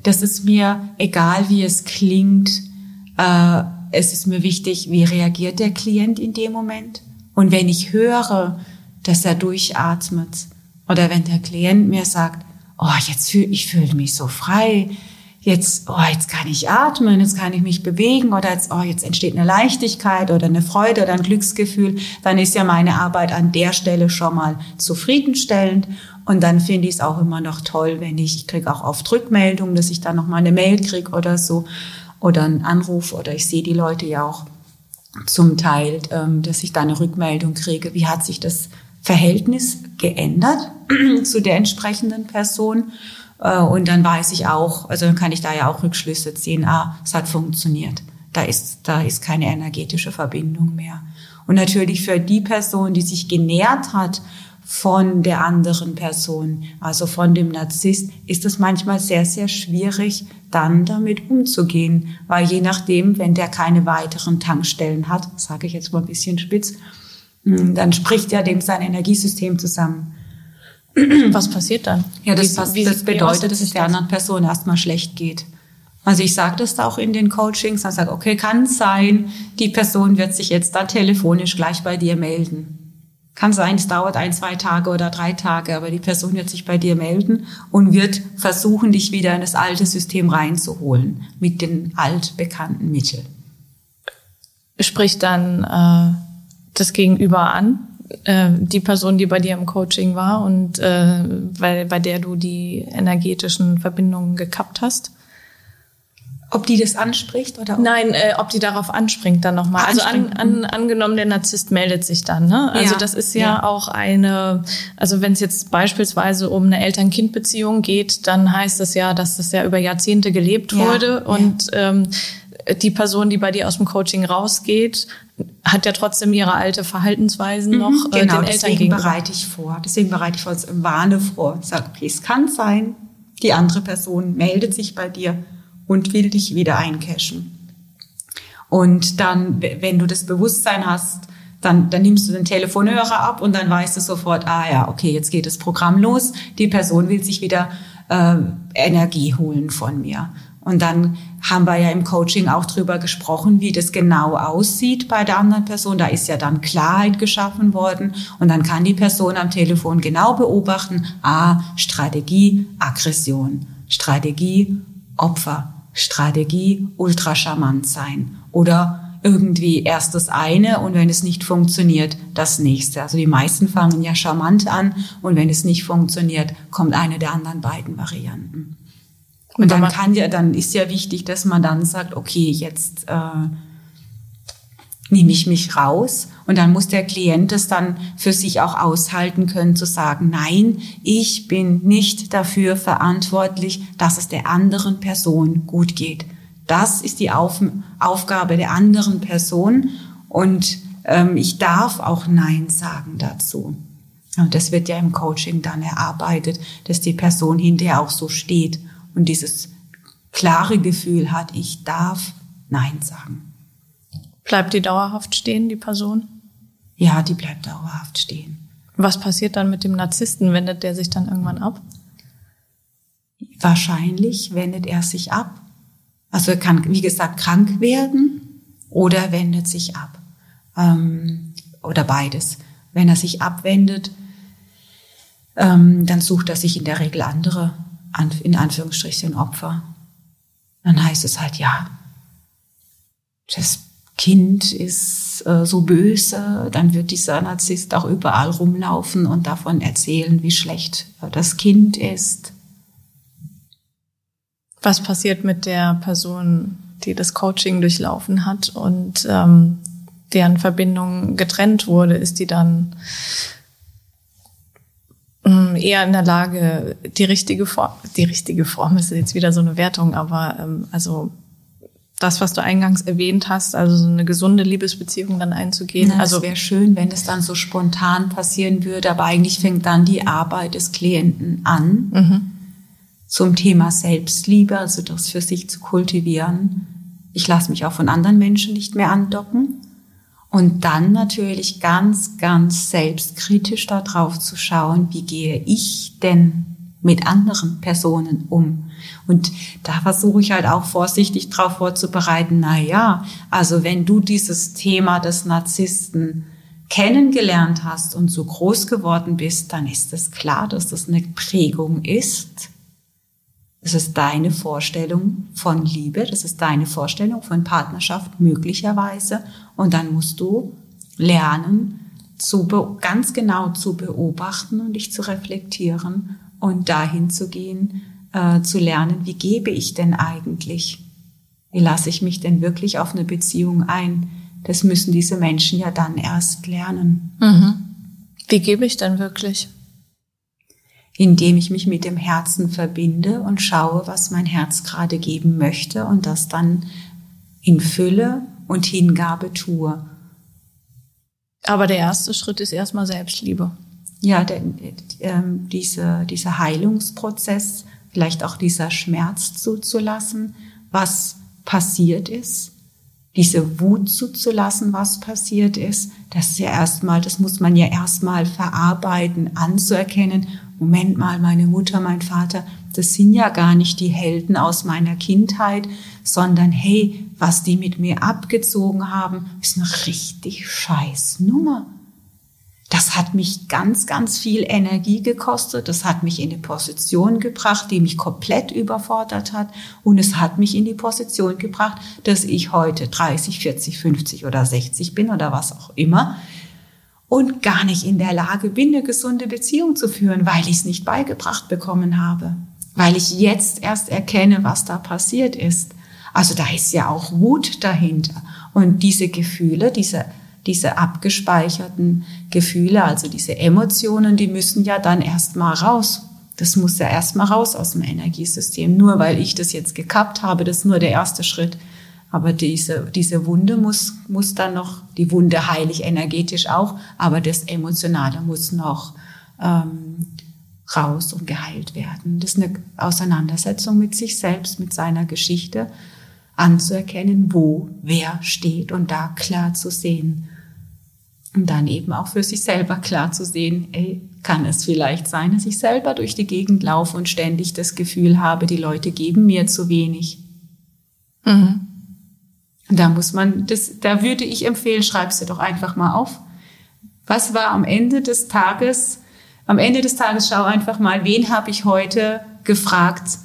Das ist mir egal, wie es klingt. Äh, es ist mir wichtig, wie reagiert der Klient in dem Moment. Und wenn ich höre, dass er durchatmet, oder wenn der Klient mir sagt, oh, jetzt fühle ich fühle mich so frei, jetzt, oh, jetzt kann ich atmen, jetzt kann ich mich bewegen oder jetzt, oh, jetzt entsteht eine Leichtigkeit oder eine Freude oder ein Glücksgefühl, dann ist ja meine Arbeit an der Stelle schon mal zufriedenstellend. Und dann finde ich es auch immer noch toll, wenn ich, ich kriege auch oft Rückmeldungen, dass ich da noch mal eine Mail kriege oder so oder einen Anruf oder ich sehe die Leute ja auch zum Teil, ähm, dass ich da eine Rückmeldung kriege. Wie hat sich das Verhältnis geändert zu der entsprechenden Person? Äh, und dann weiß ich auch, also dann kann ich da ja auch Rückschlüsse ziehen, ah, es hat funktioniert. Da ist, da ist keine energetische Verbindung mehr. Und natürlich für die Person, die sich genährt hat von der anderen Person, also von dem Narzisst, ist es manchmal sehr, sehr schwierig, dann damit umzugehen, weil je nachdem, wenn der keine weiteren Tankstellen hat, sage ich jetzt mal ein bisschen spitz, hm, dann spricht ja dem sein Energiesystem zusammen. Was passiert dann? Ja, das, wie, wie, das bedeutet, dass es der anderen Person erstmal schlecht geht. Also ich sage das auch in den Coachings, dann sage, okay, kann sein, die Person wird sich jetzt dann telefonisch gleich bei dir melden. Kann sein, es dauert ein, zwei Tage oder drei Tage, aber die Person wird sich bei dir melden und wird versuchen, dich wieder in das alte System reinzuholen mit den altbekannten Mitteln. Spricht dann äh, das Gegenüber an, äh, die Person, die bei dir im Coaching war und äh, bei, bei der du die energetischen Verbindungen gekappt hast? Ob die das anspricht oder? Nein, äh, ob die darauf anspringt dann nochmal. Also an, an, angenommen, der Narzisst meldet sich dann. Ne? Also ja. das ist ja, ja, auch eine, also wenn es jetzt beispielsweise um eine Eltern-Kind-Beziehung geht, dann heißt es ja, dass das ja über Jahrzehnte gelebt ja. wurde und ähm, die Person, die bei dir aus dem Coaching rausgeht, hat ja trotzdem ihre alte Verhaltensweisen mhm, noch äh, genau, den Eltern deswegen gegenüber. bereite ich vor. Deswegen bereite ich vor, warne vor. Sage, okay, es kann sein, die andere Person meldet sich bei dir und will dich wieder eincashen. Und dann, wenn du das Bewusstsein hast, dann, dann nimmst du den Telefonhörer ab und dann weißt du sofort, ah ja, okay, jetzt geht das Programm los. Die Person will sich wieder äh, Energie holen von mir. Und dann haben wir ja im Coaching auch drüber gesprochen, wie das genau aussieht bei der anderen Person. Da ist ja dann Klarheit geschaffen worden und dann kann die Person am Telefon genau beobachten, ah, Strategie, Aggression, Strategie, Opfer, Strategie ultra charmant sein oder irgendwie erst das eine und wenn es nicht funktioniert, das nächste. Also die meisten fangen ja charmant an und wenn es nicht funktioniert, kommt eine der anderen beiden Varianten. Und dann kann ja, dann ist ja wichtig, dass man dann sagt, okay, jetzt äh, nehme ich mich raus und dann muss der Klient es dann für sich auch aushalten können zu sagen, nein, ich bin nicht dafür verantwortlich, dass es der anderen Person gut geht. Das ist die Auf Aufgabe der anderen Person und ähm, ich darf auch Nein sagen dazu. Und das wird ja im Coaching dann erarbeitet, dass die Person hinterher auch so steht und dieses klare Gefühl hat, ich darf Nein sagen. Bleibt die dauerhaft stehen, die Person? Ja, die bleibt dauerhaft stehen. Was passiert dann mit dem Narzissten? Wendet der sich dann irgendwann ab? Wahrscheinlich wendet er sich ab. Also er kann, wie gesagt, krank werden oder wendet sich ab. Ähm, oder beides. Wenn er sich abwendet, ähm, dann sucht er sich in der Regel andere, in Anführungsstrichen, Opfer. Dann heißt es halt, ja, das Kind ist äh, so böse, dann wird dieser Narzisst auch überall rumlaufen und davon erzählen, wie schlecht äh, das Kind ist. Was passiert mit der Person, die das Coaching durchlaufen hat und ähm, deren Verbindung getrennt wurde? Ist die dann eher in der Lage, die richtige Form, die richtige Form ist jetzt wieder so eine Wertung, aber ähm, also das, was du eingangs erwähnt hast, also so eine gesunde Liebesbeziehung dann einzugehen. Na, also wäre schön, wenn es dann so spontan passieren würde, aber eigentlich fängt dann die Arbeit des Klienten an mhm. zum Thema Selbstliebe, also das für sich zu kultivieren. Ich lasse mich auch von anderen Menschen nicht mehr andocken. Und dann natürlich ganz, ganz selbstkritisch darauf zu schauen, wie gehe ich denn mit anderen Personen um? Und da versuche ich halt auch vorsichtig darauf vorzubereiten, na ja, also wenn du dieses Thema des Narzissten kennengelernt hast und so groß geworden bist, dann ist es klar, dass das eine Prägung ist. Das ist deine Vorstellung von Liebe, das ist deine Vorstellung von Partnerschaft möglicherweise. Und dann musst du lernen, zu ganz genau zu beobachten und dich zu reflektieren und dahin zu gehen, äh, zu lernen, wie gebe ich denn eigentlich? Wie lasse ich mich denn wirklich auf eine Beziehung ein? Das müssen diese Menschen ja dann erst lernen. Mhm. Wie gebe ich denn wirklich? Indem ich mich mit dem Herzen verbinde und schaue, was mein Herz gerade geben möchte und das dann in Fülle und Hingabe tue. Aber der erste Schritt ist erstmal Selbstliebe. ja, der, äh, diese, dieser Heilungsprozess, vielleicht auch dieser Schmerz zuzulassen, was passiert ist, diese Wut zuzulassen, was passiert ist, das ist ja erstmal, das muss man ja erstmal verarbeiten, anzuerkennen. Moment mal, meine Mutter, mein Vater, das sind ja gar nicht die Helden aus meiner Kindheit, sondern hey, was die mit mir abgezogen haben, ist eine richtig scheiß Nummer. Das hat mich ganz, ganz viel Energie gekostet. Das hat mich in eine Position gebracht, die mich komplett überfordert hat. Und es hat mich in die Position gebracht, dass ich heute 30, 40, 50 oder 60 bin oder was auch immer und gar nicht in der Lage bin, eine gesunde Beziehung zu führen, weil ich es nicht beigebracht bekommen habe. Weil ich jetzt erst erkenne, was da passiert ist. Also da ist ja auch Wut dahinter. Und diese Gefühle, diese diese abgespeicherten Gefühle, also diese Emotionen, die müssen ja dann erstmal raus. Das muss ja erstmal raus aus dem Energiesystem. Nur weil ich das jetzt gekappt habe, das ist nur der erste Schritt. Aber diese, diese Wunde muss, muss dann noch, die Wunde heilig energetisch auch, aber das Emotionale muss noch ähm, raus und geheilt werden. Das ist eine Auseinandersetzung mit sich selbst, mit seiner Geschichte, anzuerkennen, wo wer steht und da klar zu sehen, und dann eben auch für sich selber klar zu sehen, ey, kann es vielleicht sein, dass ich selber durch die Gegend laufe und ständig das Gefühl habe, die Leute geben mir zu wenig. Mhm. Da muss man, das, da würde ich empfehlen, schreibst du doch einfach mal auf. Was war am Ende des Tages? Am Ende des Tages schau einfach mal, wen habe ich heute gefragt,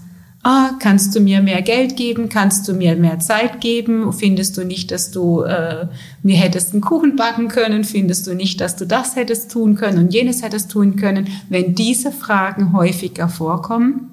ah, kannst du mir mehr Geld geben, kannst du mir mehr Zeit geben, findest du nicht, dass du äh, mir hättest einen Kuchen backen können, findest du nicht, dass du das hättest tun können und jenes hättest tun können. Wenn diese Fragen häufiger vorkommen,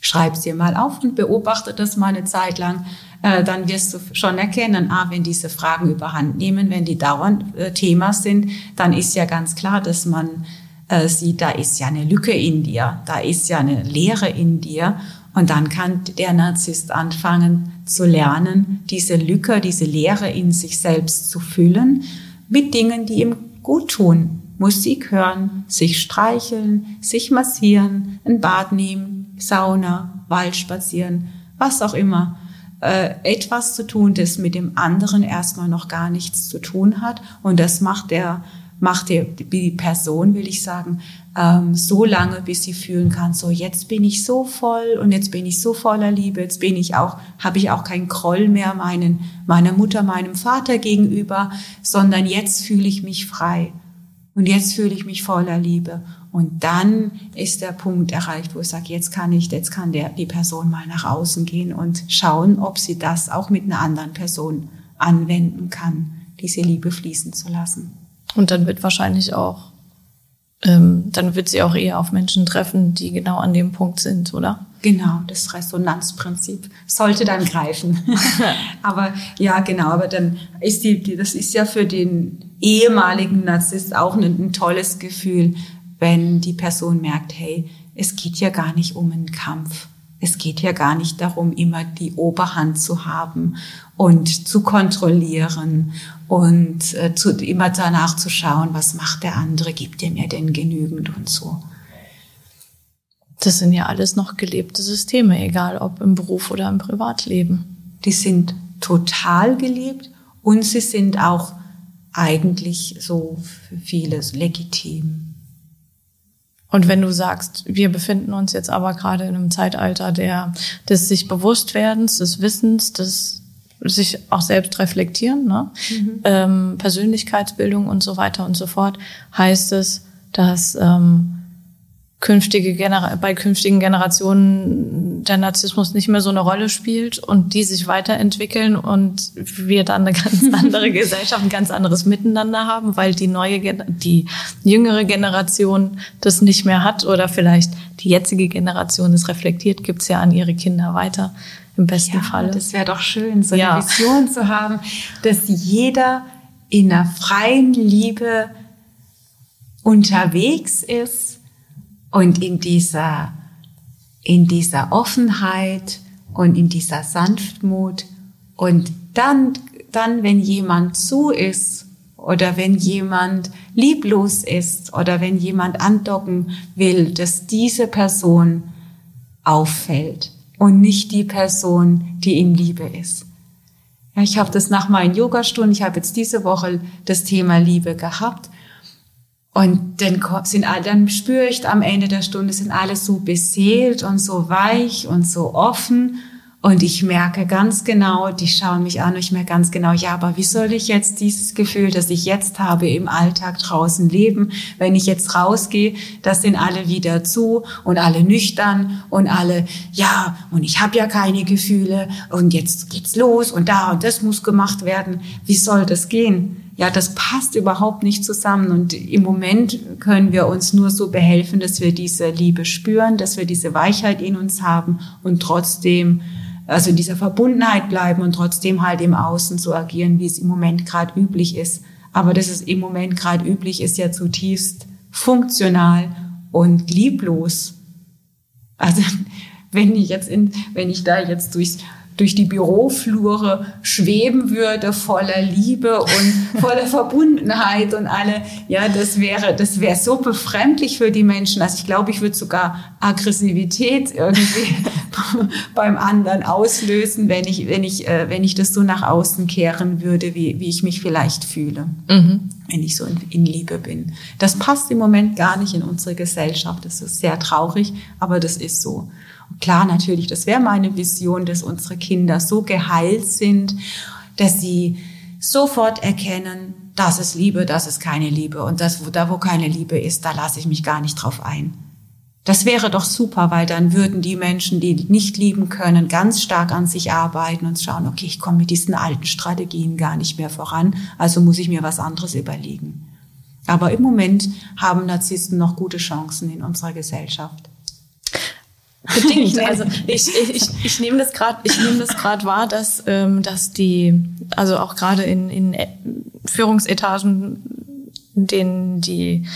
schreib sie mal auf und beobachte das mal eine Zeit lang, äh, dann wirst du schon erkennen, ah, wenn diese Fragen überhand nehmen, wenn die dauernd äh, Thema sind, dann ist ja ganz klar, dass man äh, sieht, da ist ja eine Lücke in dir, da ist ja eine Leere in dir und dann kann der Narzisst anfangen zu lernen, diese Lücke, diese Leere in sich selbst zu füllen mit Dingen, die ihm gut tun. Musik hören, sich streicheln, sich massieren, ein Bad nehmen, Sauna, Wald spazieren, was auch immer. Äh, etwas zu tun, das mit dem anderen erstmal noch gar nichts zu tun hat. Und das macht der macht die, die Person, will ich sagen, ähm, so lange, bis sie fühlen kann, so jetzt bin ich so voll und jetzt bin ich so voller Liebe, jetzt bin ich auch, habe ich auch keinen Groll mehr meinen, meiner Mutter, meinem Vater gegenüber, sondern jetzt fühle ich mich frei und jetzt fühle ich mich voller Liebe. Und dann ist der Punkt erreicht, wo ich sage, jetzt kann ich, jetzt kann der, die Person mal nach außen gehen und schauen, ob sie das auch mit einer anderen Person anwenden kann, diese Liebe fließen zu lassen. Und dann wird wahrscheinlich auch, ähm, dann wird sie auch eher auf Menschen treffen, die genau an dem Punkt sind, oder? Genau, das Resonanzprinzip sollte dann greifen. aber ja, genau, aber dann ist die, die, das ist ja für den ehemaligen Narzisst auch ein, ein tolles Gefühl, wenn die Person merkt, hey, es geht ja gar nicht um einen Kampf. Es geht ja gar nicht darum, immer die Oberhand zu haben und zu kontrollieren und äh, zu, immer danach zu schauen, was macht der andere, gibt er mir denn genügend und so. Das sind ja alles noch gelebte Systeme, egal ob im Beruf oder im Privatleben. Die sind total gelebt und sie sind auch eigentlich so für vieles legitim. Und wenn du sagst, wir befinden uns jetzt aber gerade in einem Zeitalter der, des sich Bewusstwerdens, des Wissens, des sich auch selbst reflektieren, ne? Mhm. Ähm, Persönlichkeitsbildung und so weiter und so fort, heißt es, dass ähm, künftige Genera bei künftigen Generationen der Narzissmus nicht mehr so eine Rolle spielt und die sich weiterentwickeln und wir dann eine ganz andere Gesellschaft, ein ganz anderes Miteinander haben, weil die neue, die jüngere Generation das nicht mehr hat oder vielleicht die jetzige Generation es reflektiert, gibt's ja an ihre Kinder weiter im besten ja, Fall. Das wäre doch schön, so ja. eine Vision zu haben, dass jeder in einer freien Liebe unterwegs ist und in dieser, in dieser Offenheit und in dieser Sanftmut und dann, dann, wenn jemand zu ist oder wenn jemand lieblos ist oder wenn jemand andocken will, dass diese Person auffällt und nicht die Person, die in Liebe ist. Ja, ich habe das nach meinen Yogastunden, ich habe jetzt diese Woche das Thema Liebe gehabt und dann sind alle, dann spüre ich am Ende der Stunde sind alle so beseelt und so weich und so offen und ich merke ganz genau, die schauen mich an und ich merke ganz genau, ja, aber wie soll ich jetzt dieses Gefühl, das ich jetzt habe im Alltag draußen leben, wenn ich jetzt rausgehe, das sind alle wieder zu und alle nüchtern und alle, ja, und ich habe ja keine Gefühle und jetzt geht's los und da und das muss gemacht werden. Wie soll das gehen? Ja, das passt überhaupt nicht zusammen und im Moment können wir uns nur so behelfen, dass wir diese Liebe spüren, dass wir diese Weichheit in uns haben und trotzdem also in dieser Verbundenheit bleiben und trotzdem halt im Außen so agieren, wie es im Moment gerade üblich ist. Aber dass es im Moment gerade üblich ist, ja zutiefst funktional und lieblos. Also wenn ich jetzt in, wenn ich da jetzt durchs durch die Büroflure schweben würde, voller Liebe und voller Verbundenheit und alle, ja, das wäre, das wäre so befremdlich für die Menschen. Also ich glaube, ich würde sogar Aggressivität irgendwie beim anderen auslösen, wenn ich, wenn ich, äh, wenn ich das so nach außen kehren würde, wie, wie ich mich vielleicht fühle. Mhm. Wenn ich so in, in Liebe bin. Das passt im Moment gar nicht in unsere Gesellschaft. Das ist sehr traurig, aber das ist so. Klar, natürlich, das wäre meine Vision, dass unsere Kinder so geheilt sind, dass sie sofort erkennen, das ist Liebe, das ist keine Liebe. Und das, wo, da, wo keine Liebe ist, da lasse ich mich gar nicht drauf ein. Das wäre doch super, weil dann würden die Menschen, die nicht lieben können, ganz stark an sich arbeiten und schauen, okay, ich komme mit diesen alten Strategien gar nicht mehr voran, also muss ich mir was anderes überlegen. Aber im Moment haben Narzissten noch gute Chancen in unserer Gesellschaft. Bedingt. Also ich, ich, ich, ich nehme das gerade, ich nehme das gerade wahr, dass, ähm, dass die, also auch gerade in, in Führungsetagen, in denen die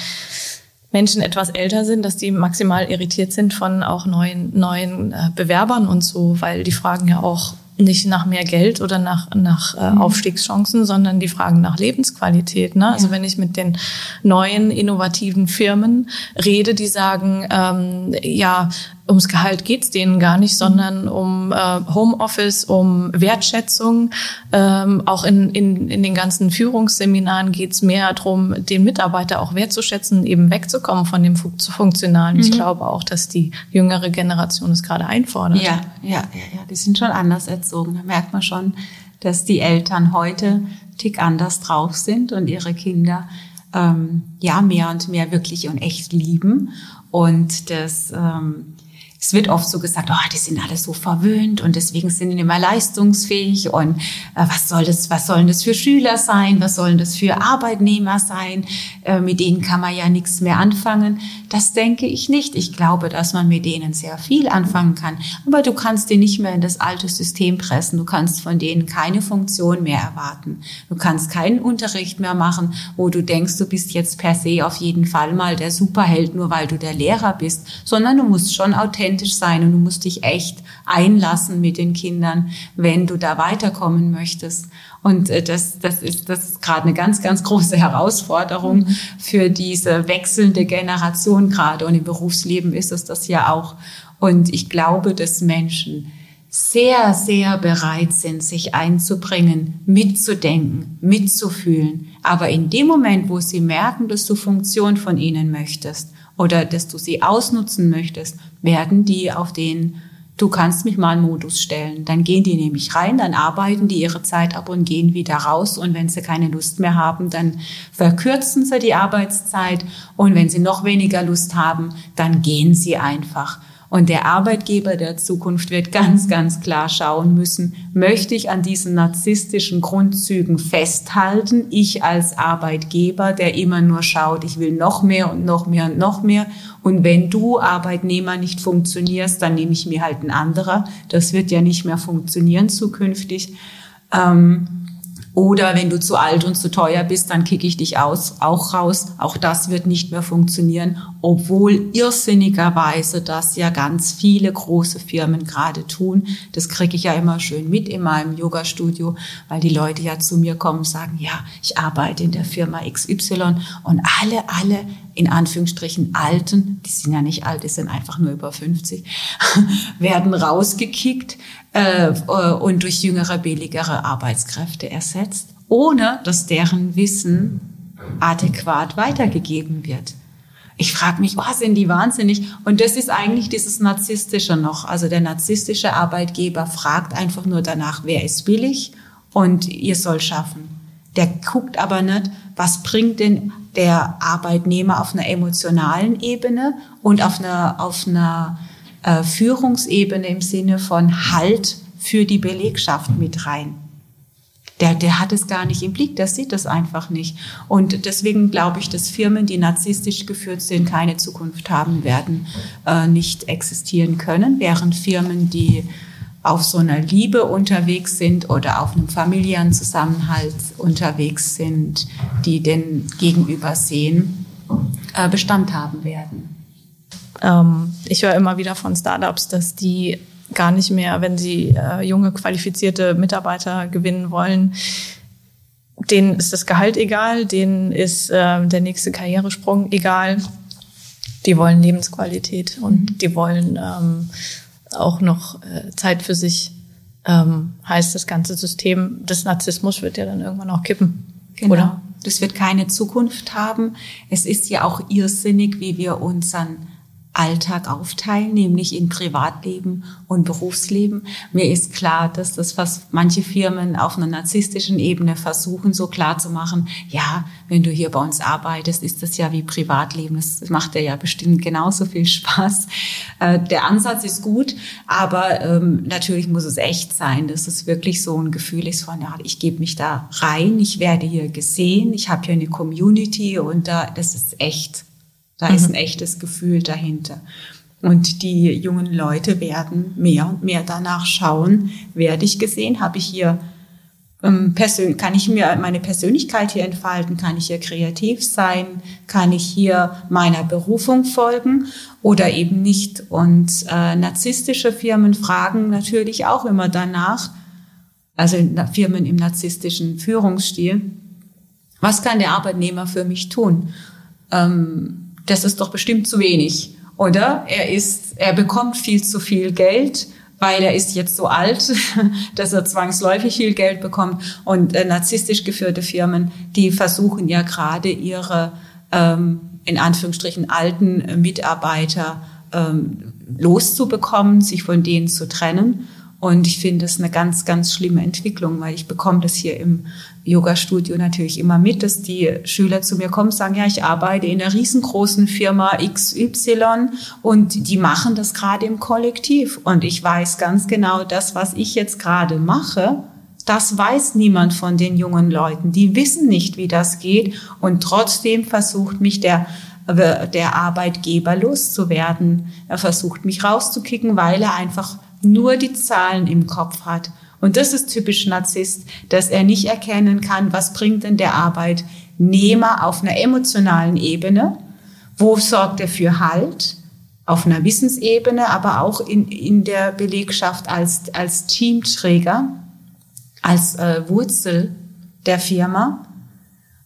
Menschen etwas älter sind, dass die maximal irritiert sind von auch neuen, neuen äh, Bewerbern und so, weil die fragen ja auch nicht nach mehr Geld oder nach, nach äh, mhm. Aufstiegschancen, sondern die fragen nach Lebensqualität. Ne? Also wenn ich mit den neuen, innovativen Firmen rede, die sagen, ähm, ja, ums Gehalt geht's denen gar nicht, sondern um äh, Homeoffice, um Wertschätzung. Ähm, auch in, in, in den ganzen Führungsseminaren geht's mehr darum, den Mitarbeiter auch wertzuschätzen, eben wegzukommen von dem Funktionalen. Mhm. Ich glaube auch, dass die jüngere Generation es gerade einfordert. Ja, ja, ja, ja, die sind schon anders erzogen. Da merkt man schon, dass die Eltern heute tick anders drauf sind und ihre Kinder ähm, ja mehr und mehr wirklich und echt lieben und das ähm, es wird oft so gesagt, oh, die sind alle so verwöhnt und deswegen sind die immer leistungsfähig und äh, was soll das, was sollen das für Schüler sein, was sollen das für Arbeitnehmer sein, äh, mit denen kann man ja nichts mehr anfangen. Das denke ich nicht. Ich glaube, dass man mit denen sehr viel anfangen kann, aber du kannst die nicht mehr in das alte System pressen. Du kannst von denen keine Funktion mehr erwarten. Du kannst keinen Unterricht mehr machen, wo du denkst, du bist jetzt per se auf jeden Fall mal der Superheld, nur weil du der Lehrer bist, sondern du musst schon authentisch authentisch sein und du musst dich echt einlassen mit den Kindern, wenn du da weiterkommen möchtest. Und äh, das, das ist, das ist gerade eine ganz, ganz große Herausforderung mhm. für diese wechselnde Generation gerade. Und im Berufsleben ist es das ja auch. Und ich glaube, dass Menschen sehr, sehr bereit sind, sich einzubringen, mitzudenken, mitzufühlen. Aber in dem Moment, wo sie merken, dass du Funktion von ihnen möchtest oder dass du sie ausnutzen möchtest, werden die auf den Du kannst mich mal einen Modus stellen. Dann gehen die nämlich rein, dann arbeiten die ihre Zeit ab und gehen wieder raus. Und wenn sie keine Lust mehr haben, dann verkürzen sie die Arbeitszeit. Und wenn sie noch weniger Lust haben, dann gehen sie einfach. Und der Arbeitgeber der Zukunft wird ganz, ganz klar schauen müssen, möchte ich an diesen narzisstischen Grundzügen festhalten, ich als Arbeitgeber, der immer nur schaut, ich will noch mehr und noch mehr und noch mehr. Und wenn du Arbeitnehmer nicht funktionierst, dann nehme ich mir halt ein anderer. Das wird ja nicht mehr funktionieren zukünftig. Ähm, Oder wenn du zu alt und zu teuer bist, dann kicke ich dich aus, auch raus. Auch das wird nicht mehr funktionieren, obwohl irrsinnigerweise das ja ganz viele große Firmen gerade tun. Das kriege ich ja immer schön mit in meinem Yoga-Studio, weil die Leute ja zu mir kommen und sagen, ja, ich arbeite in der Firma XY und alle, alle in Anführungsstrichen Alten, die sind ja nicht alt, die sind einfach nur über 50, werden rausgekickt äh, und durch jüngere, billigere Arbeitskräfte ersetzt, ohne dass deren Wissen adäquat weitergegeben wird. Ich frage mich, oh, sind die wahnsinnig? Und das ist eigentlich dieses Narzisstische noch. Also der narzisstische Arbeitgeber fragt einfach nur danach, wer ist billig und ihr soll schaffen. Der guckt aber nicht, was bringt denn der Arbeitnehmer auf einer emotionalen Ebene und auf einer, auf einer äh, Führungsebene im Sinne von Halt für die Belegschaft mit rein. Der, der hat es gar nicht im Blick, der sieht das einfach nicht. Und deswegen glaube ich, dass Firmen, die narzisstisch geführt sind, keine Zukunft haben werden, äh, nicht existieren können, während Firmen, die auf so einer Liebe unterwegs sind oder auf einem familiären Zusammenhalt unterwegs sind, die den Gegenüber sehen, äh, Bestand haben werden. Ähm, ich höre immer wieder von Startups, dass die gar nicht mehr, wenn sie äh, junge, qualifizierte Mitarbeiter gewinnen wollen, denen ist das Gehalt egal, denen ist äh, der nächste Karrieresprung egal. Die wollen Lebensqualität und mhm. die wollen ähm, auch noch äh, Zeit für sich, ähm, heißt das ganze System des Narzissmus wird ja dann irgendwann auch kippen. Genau. Oder? Das wird keine Zukunft haben. Es ist ja auch irrsinnig, wie wir unseren Alltag aufteilen, nämlich in Privatleben und Berufsleben. Mir ist klar, dass das, was manche Firmen auf einer narzisstischen Ebene versuchen, so klar zu machen, ja, wenn du hier bei uns arbeitest, ist das ja wie Privatleben. Das macht dir ja bestimmt genauso viel Spaß. Äh, der Ansatz ist gut, aber ähm, natürlich muss es echt sein, dass es wirklich so ein Gefühl ist von, ja, ich gebe mich da rein, ich werde hier gesehen, ich habe hier eine Community und da, das ist echt. Da mhm. ist ein echtes Gefühl dahinter. Und die jungen Leute werden mehr und mehr danach schauen, werde ich gesehen, habe ich hier ähm, persön kann ich mir meine Persönlichkeit hier entfalten, kann ich hier kreativ sein, kann ich hier meiner Berufung folgen oder eben nicht. Und äh, narzisstische Firmen fragen natürlich auch immer danach, also Firmen im narzisstischen Führungsstil, was kann der Arbeitnehmer für mich tun? Ähm, das ist doch bestimmt zu wenig, oder? Er ist, er bekommt viel zu viel Geld, weil er ist jetzt so alt, dass er zwangsläufig viel Geld bekommt. Und äh, narzisstisch geführte Firmen, die versuchen ja gerade ihre ähm, in Anführungsstrichen alten Mitarbeiter ähm, loszubekommen, sich von denen zu trennen. Und ich finde es eine ganz, ganz schlimme Entwicklung, weil ich bekomme das hier im Yoga-Studio natürlich immer mit, dass die Schüler zu mir kommen sagen, ja, ich arbeite in einer riesengroßen Firma XY und die machen das gerade im Kollektiv. Und ich weiß ganz genau, das, was ich jetzt gerade mache, das weiß niemand von den jungen Leuten. Die wissen nicht, wie das geht. Und trotzdem versucht mich der der Arbeitgeber loszuwerden. Er versucht mich rauszukicken, weil er einfach nur die Zahlen im Kopf hat. Und das ist typisch Narzisst, dass er nicht erkennen kann, was bringt denn der Arbeitnehmer auf einer emotionalen Ebene, wo sorgt er für Halt, auf einer Wissensebene, aber auch in, in der Belegschaft als, als Teamträger, als äh, Wurzel der Firma,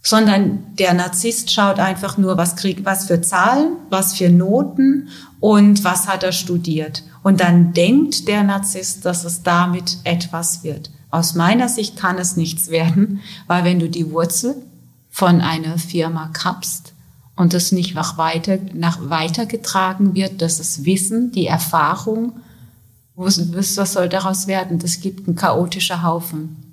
sondern der Narzisst schaut einfach nur, was kriegt, was für Zahlen, was für Noten und was hat er studiert. Und dann denkt der Narzisst, dass es damit etwas wird. Aus meiner Sicht kann es nichts werden, weil wenn du die Wurzel von einer Firma kappst und es nicht nach weiter, nach weitergetragen wird, dass das Wissen, die Erfahrung, was soll daraus werden? Das gibt einen chaotischen Haufen.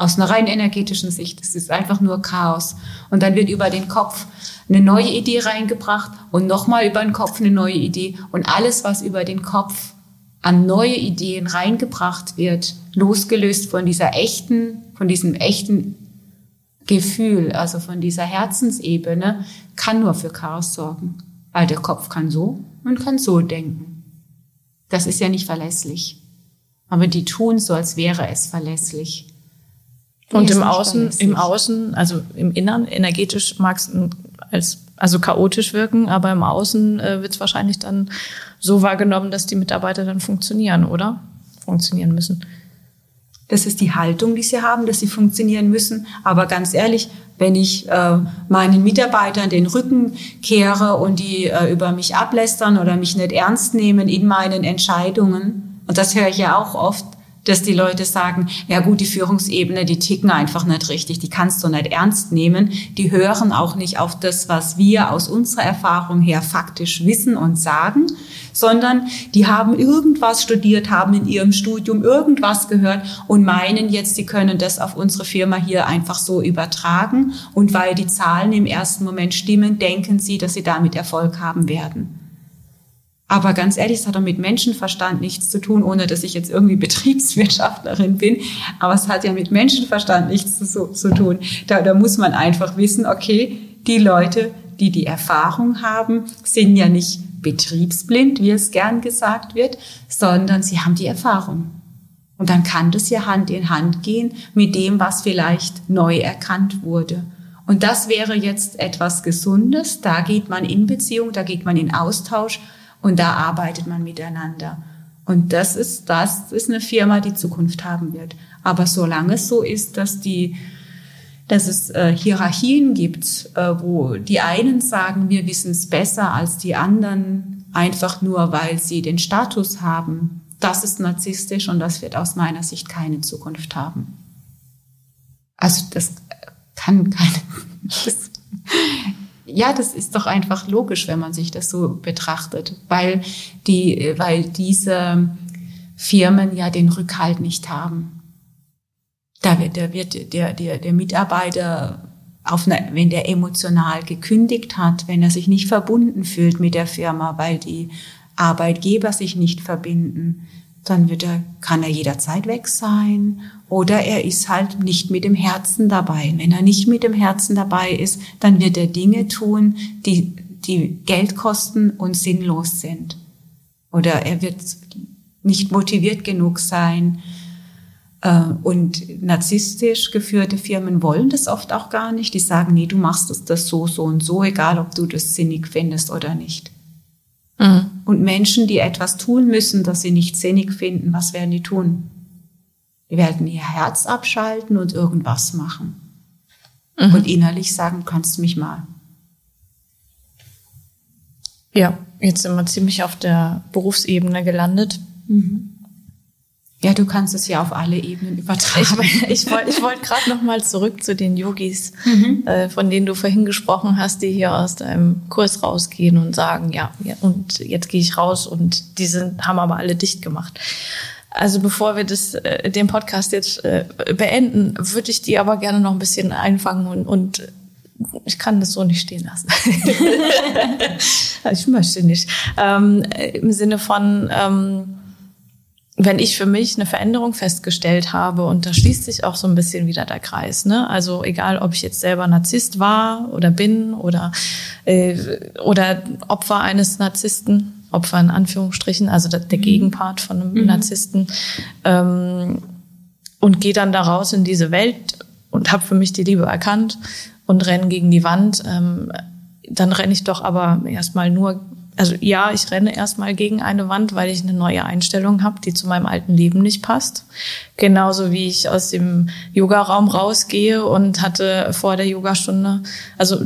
Aus einer rein energetischen Sicht. Es ist einfach nur Chaos. Und dann wird über den Kopf eine neue Idee reingebracht und nochmal über den Kopf eine neue Idee. Und alles, was über den Kopf an neue Ideen reingebracht wird, losgelöst von dieser echten, von diesem echten Gefühl, also von dieser Herzensebene, kann nur für Chaos sorgen. Weil der Kopf kann so und kann so denken. Das ist ja nicht verlässlich. Aber die tun so, als wäre es verlässlich. Und im Außen, im Außen, also im Innern, energetisch mag es als also chaotisch wirken, aber im Außen äh, wird es wahrscheinlich dann so wahrgenommen, dass die Mitarbeiter dann funktionieren, oder? Funktionieren müssen. Das ist die Haltung, die sie haben, dass sie funktionieren müssen. Aber ganz ehrlich, wenn ich äh, meinen Mitarbeitern den Rücken kehre und die äh, über mich ablästern oder mich nicht ernst nehmen in meinen Entscheidungen, und das höre ich ja auch oft, dass die Leute sagen, ja gut, die Führungsebene, die ticken einfach nicht richtig, die kannst du nicht ernst nehmen. Die hören auch nicht auf das, was wir aus unserer Erfahrung her faktisch wissen und sagen, sondern die haben irgendwas studiert, haben in ihrem Studium irgendwas gehört und meinen jetzt, sie können das auf unsere Firma hier einfach so übertragen. Und weil die Zahlen im ersten Moment stimmen, denken sie, dass sie damit Erfolg haben werden. Aber ganz ehrlich, es hat doch mit Menschenverstand nichts zu tun, ohne dass ich jetzt irgendwie Betriebswirtschaftlerin bin. Aber es hat ja mit Menschenverstand nichts zu, zu tun. Da, da muss man einfach wissen, okay, die Leute, die die Erfahrung haben, sind ja nicht betriebsblind, wie es gern gesagt wird, sondern sie haben die Erfahrung. Und dann kann das ja Hand in Hand gehen mit dem, was vielleicht neu erkannt wurde. Und das wäre jetzt etwas Gesundes. Da geht man in Beziehung, da geht man in Austausch und da arbeitet man miteinander. Und das ist, das ist eine Firma, die Zukunft haben wird. Aber solange es so ist, dass die, dass es äh, Hierarchien gibt, äh, wo die einen sagen, wir wissen es besser als die anderen, einfach nur, weil sie den Status haben, das ist narzisstisch und das wird aus meiner Sicht keine Zukunft haben. Also das kann keine, ja, das ist doch einfach logisch, wenn man sich das so betrachtet, weil die, weil diese Firmen ja den Rückhalt nicht haben. Da wird, da wird der, der, der Mitarbeiter auf eine, wenn der emotional gekündigt hat, wenn er sich nicht verbunden fühlt mit der Firma, weil die Arbeitgeber sich nicht verbinden, dann wird er, kann er jederzeit weg sein oder er ist halt nicht mit dem Herzen dabei. Wenn er nicht mit dem Herzen dabei ist, dann wird er Dinge tun, die, die Geld kosten und sinnlos sind. Oder er wird nicht motiviert genug sein. Äh, und narzisstisch geführte Firmen wollen das oft auch gar nicht. Die sagen, nee, du machst das so, so und so, egal ob du das sinnig findest oder nicht. Mhm. Und Menschen, die etwas tun müssen, das sie nicht sinnig finden, was werden die tun? Die werden ihr Herz abschalten und irgendwas machen. Mhm. Und innerlich sagen, kannst du mich mal. Ja, jetzt sind wir ziemlich auf der Berufsebene gelandet. Mhm. Ja, du kannst es ja auf alle Ebenen übertragen. Ich, ich wollte ich wollt gerade noch mal zurück zu den Yogis, mhm. äh, von denen du vorhin gesprochen hast, die hier aus deinem Kurs rausgehen und sagen, ja, ja und jetzt gehe ich raus und die sind, haben aber alle dicht gemacht. Also bevor wir das, äh, den Podcast jetzt äh, beenden, würde ich die aber gerne noch ein bisschen einfangen und, und ich kann das so nicht stehen lassen. ich möchte nicht. Ähm, Im Sinne von, ähm, wenn ich für mich eine Veränderung festgestellt habe, und da schließt sich auch so ein bisschen wieder der Kreis. Ne? Also egal, ob ich jetzt selber Narzisst war oder bin oder, äh, oder Opfer eines Narzissten, Opfer in Anführungsstrichen, also der, mhm. Gegenpart von einem mhm. Narzissten, ähm, und gehe dann da raus in diese Welt und habe für mich die Liebe erkannt und renne gegen die Wand, ähm, dann renne ich doch aber erstmal nur also ja, ich renne erstmal gegen eine Wand, weil ich eine neue Einstellung habe, die zu meinem alten Leben nicht passt. Genauso wie ich aus dem Yogaraum rausgehe und hatte vor der Yogastunde, also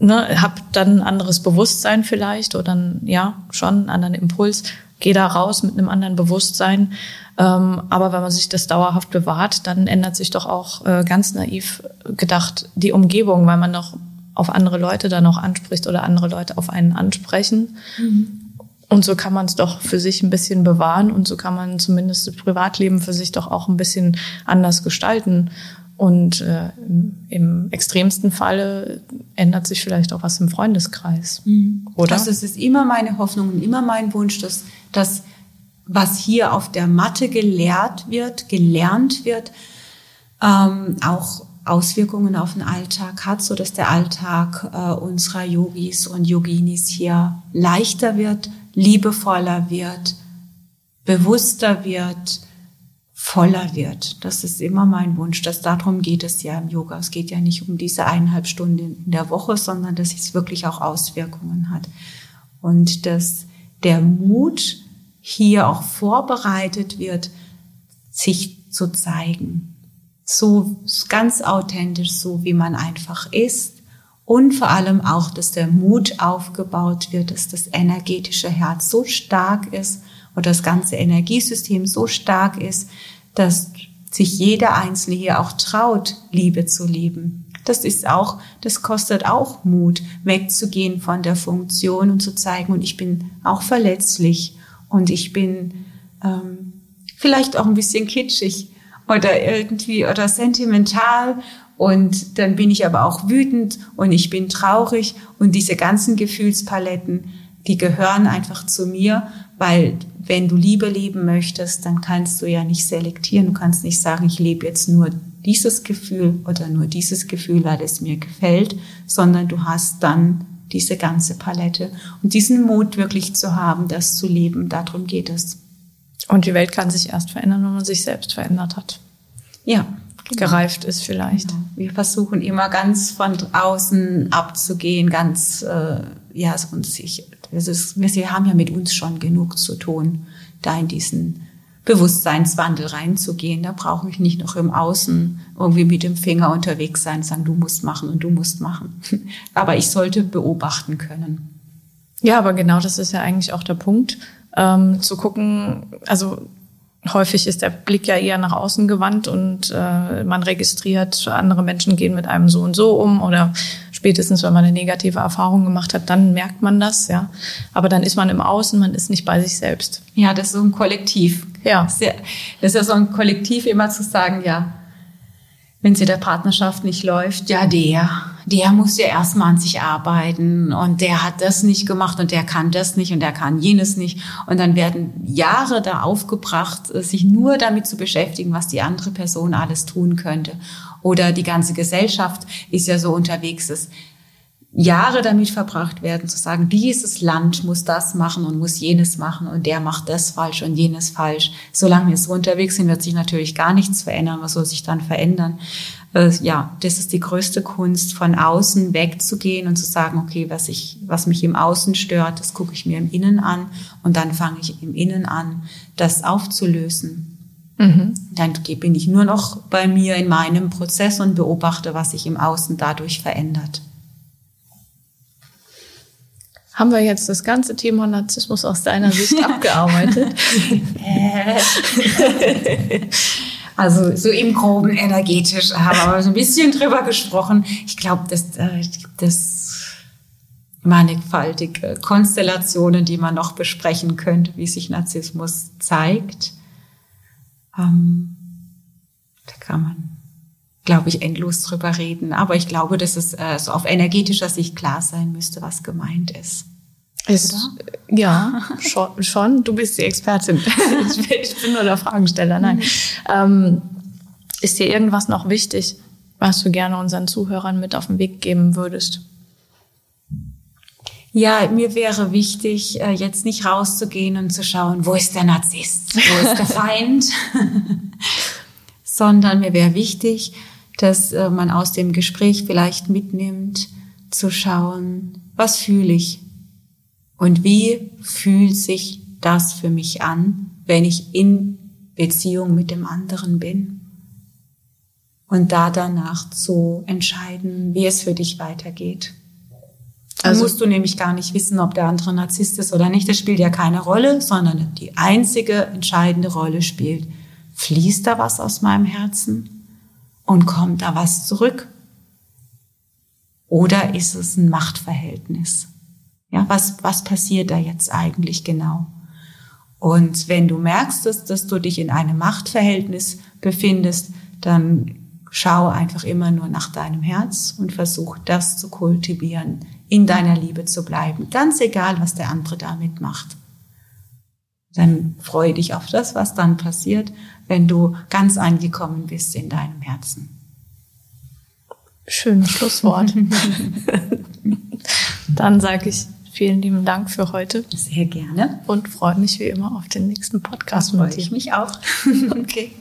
ne, habe dann ein anderes Bewusstsein vielleicht oder ein, ja schon einen anderen Impuls, gehe da raus mit einem anderen Bewusstsein. Ähm, aber wenn man sich das dauerhaft bewahrt, dann ändert sich doch auch äh, ganz naiv gedacht die Umgebung, weil man noch auf andere Leute dann auch anspricht oder andere Leute auf einen ansprechen. Mhm. Und so kann man es doch für sich ein bisschen bewahren und so kann man zumindest das Privatleben für sich doch auch ein bisschen anders gestalten. Und äh, im, extremsten Falle ändert sich vielleicht auch was im Freundeskreis. Mhm. Oder? Also es ist immer meine Hoffnung und immer mein Wunsch, dass, dass was hier auf der Matte gelehrt wird, gelernt wird, ähm, auch Auswirkungen auf den Alltag hat, so dass der Alltag äh, unserer Yogis und Yoginis hier leichter wird, liebevoller wird, bewusster wird, voller wird. Das ist immer mein Wunsch. Dass darum geht es ja im Yoga. Es geht ja nicht um diese eineinhalb Stunden in der Woche, sondern dass es wirklich auch Auswirkungen hat. Und dass der Mut hier auch vorbereitet wird, sich zu zeigen. So ganz authentisch, so wie man einfach ist. Und vor allem auch, dass der Mut aufgebaut wird, dass das energetische Herz so stark ist oder das ganze Energiesystem so stark ist, dass sich jeder Einzelne hier auch traut, Liebe zu lieben. Das ist auch, das kostet auch Mut, wegzugehen von der Funktion und zu zeigen, und ich bin auch verletzlich und ich bin ähm, vielleicht auch ein bisschen kitschig oder irgendwie oder sentimental und dann bin ich aber auch wütend und ich bin traurig und diese ganzen Gefühlspaletten, die gehören einfach zu mir, weil wenn du Liebe leben möchtest, dann kannst du ja nicht selektieren. Du kannst nicht sagen, ich lebe jetzt nur dieses Gefühl oder nur dieses Gefühl, weil es mir gefällt, sondern du hast dann diese ganze Palette. Und diesen Mut wirklich zu haben, das zu leben, darum geht es. Und die Welt kann sich erst verändern, wenn man sich selbst verändert hat. Ja. Genau. Gereift ist vielleicht. Genau. Wir versuchen immer ganz von außen abzugehen, ganz, äh, ja, und sich, das ist, wir haben ja mit uns schon genug zu tun, da in diesen Bewusstseinswandel reinzugehen. Da brauche ich nicht noch im Außen irgendwie mit dem Finger unterwegs sein, sagen, du musst machen und du musst machen. Aber ich sollte beobachten können. Ja, aber genau das ist ja eigentlich auch der Punkt, ähm, zu gucken, also häufig ist der Blick ja eher nach außen gewandt und äh, man registriert, andere Menschen gehen mit einem so und so um oder spätestens, wenn man eine negative Erfahrung gemacht hat, dann merkt man das, ja. Aber dann ist man im Außen, man ist nicht bei sich selbst. Ja, das ist so ein Kollektiv. Ja. Das ist ja so ein Kollektiv immer zu sagen, ja, wenn sie der Partnerschaft nicht läuft, ja, der, der muss ja erstmal an sich arbeiten und der hat das nicht gemacht und der kann das nicht und der kann jenes nicht. Und dann werden Jahre da aufgebracht, sich nur damit zu beschäftigen, was die andere Person alles tun könnte. Oder die ganze Gesellschaft ist ja so unterwegs, dass Jahre damit verbracht werden, zu sagen, dieses Land muss das machen und muss jenes machen und der macht das falsch und jenes falsch. Solange wir so unterwegs sind, wird sich natürlich gar nichts verändern. Was soll sich dann verändern? Äh, ja, das ist die größte Kunst, von außen wegzugehen und zu sagen, okay, was ich, was mich im Außen stört, das gucke ich mir im Innen an und dann fange ich im Innen an, das aufzulösen. Mhm. Dann bin ich nur noch bei mir in meinem Prozess und beobachte, was sich im Außen dadurch verändert haben wir jetzt das ganze Thema Narzissmus aus deiner Sicht abgearbeitet? also so im groben energetisch haben wir so ein bisschen drüber gesprochen. Ich glaube, dass äh, das mannigfaltige Konstellationen, die man noch besprechen könnte, wie sich Narzissmus zeigt. Ähm, da kann man, glaube ich, endlos drüber reden. Aber ich glaube, dass es äh, so auf energetischer Sicht klar sein müsste, was gemeint ist. Ist, ja, schon, schon. Du bist die Expertin. ich bin nur der Fragensteller. Nein. Ähm, ist dir irgendwas noch wichtig, was du gerne unseren Zuhörern mit auf den Weg geben würdest? Ja, mir wäre wichtig, äh, jetzt nicht rauszugehen und zu schauen, wo ist der Narzisst, wo ist der Feind, sondern mir wäre wichtig, dass äh, man aus dem Gespräch vielleicht mitnimmt, zu schauen, was fühle ich, und wie fühlt sich das für mich an, wenn ich in Beziehung mit dem anderen bin? Und da danach zu entscheiden, wie es für dich weitergeht. Dann also musst du nämlich gar nicht wissen, ob der andere Narzisst ist oder nicht. Das spielt ja keine Rolle, sondern die einzige entscheidende Rolle spielt, fließt da was aus meinem Herzen und kommt da was zurück? Oder ist es ein Machtverhältnis? Ja, was, was passiert da jetzt eigentlich genau? Und wenn du merkst, dass, dass du dich in einem Machtverhältnis befindest, dann schau einfach immer nur nach deinem Herz und versuch das zu kultivieren, in deiner Liebe zu bleiben, ganz egal, was der andere damit macht. Dann freue dich auf das, was dann passiert, wenn du ganz angekommen bist in deinem Herzen. Schönes Schlusswort. dann sage ich Vielen lieben Dank für heute. Sehr gerne. Und freue mich wie immer auf den nächsten Podcast. Freue ich mich auch. okay.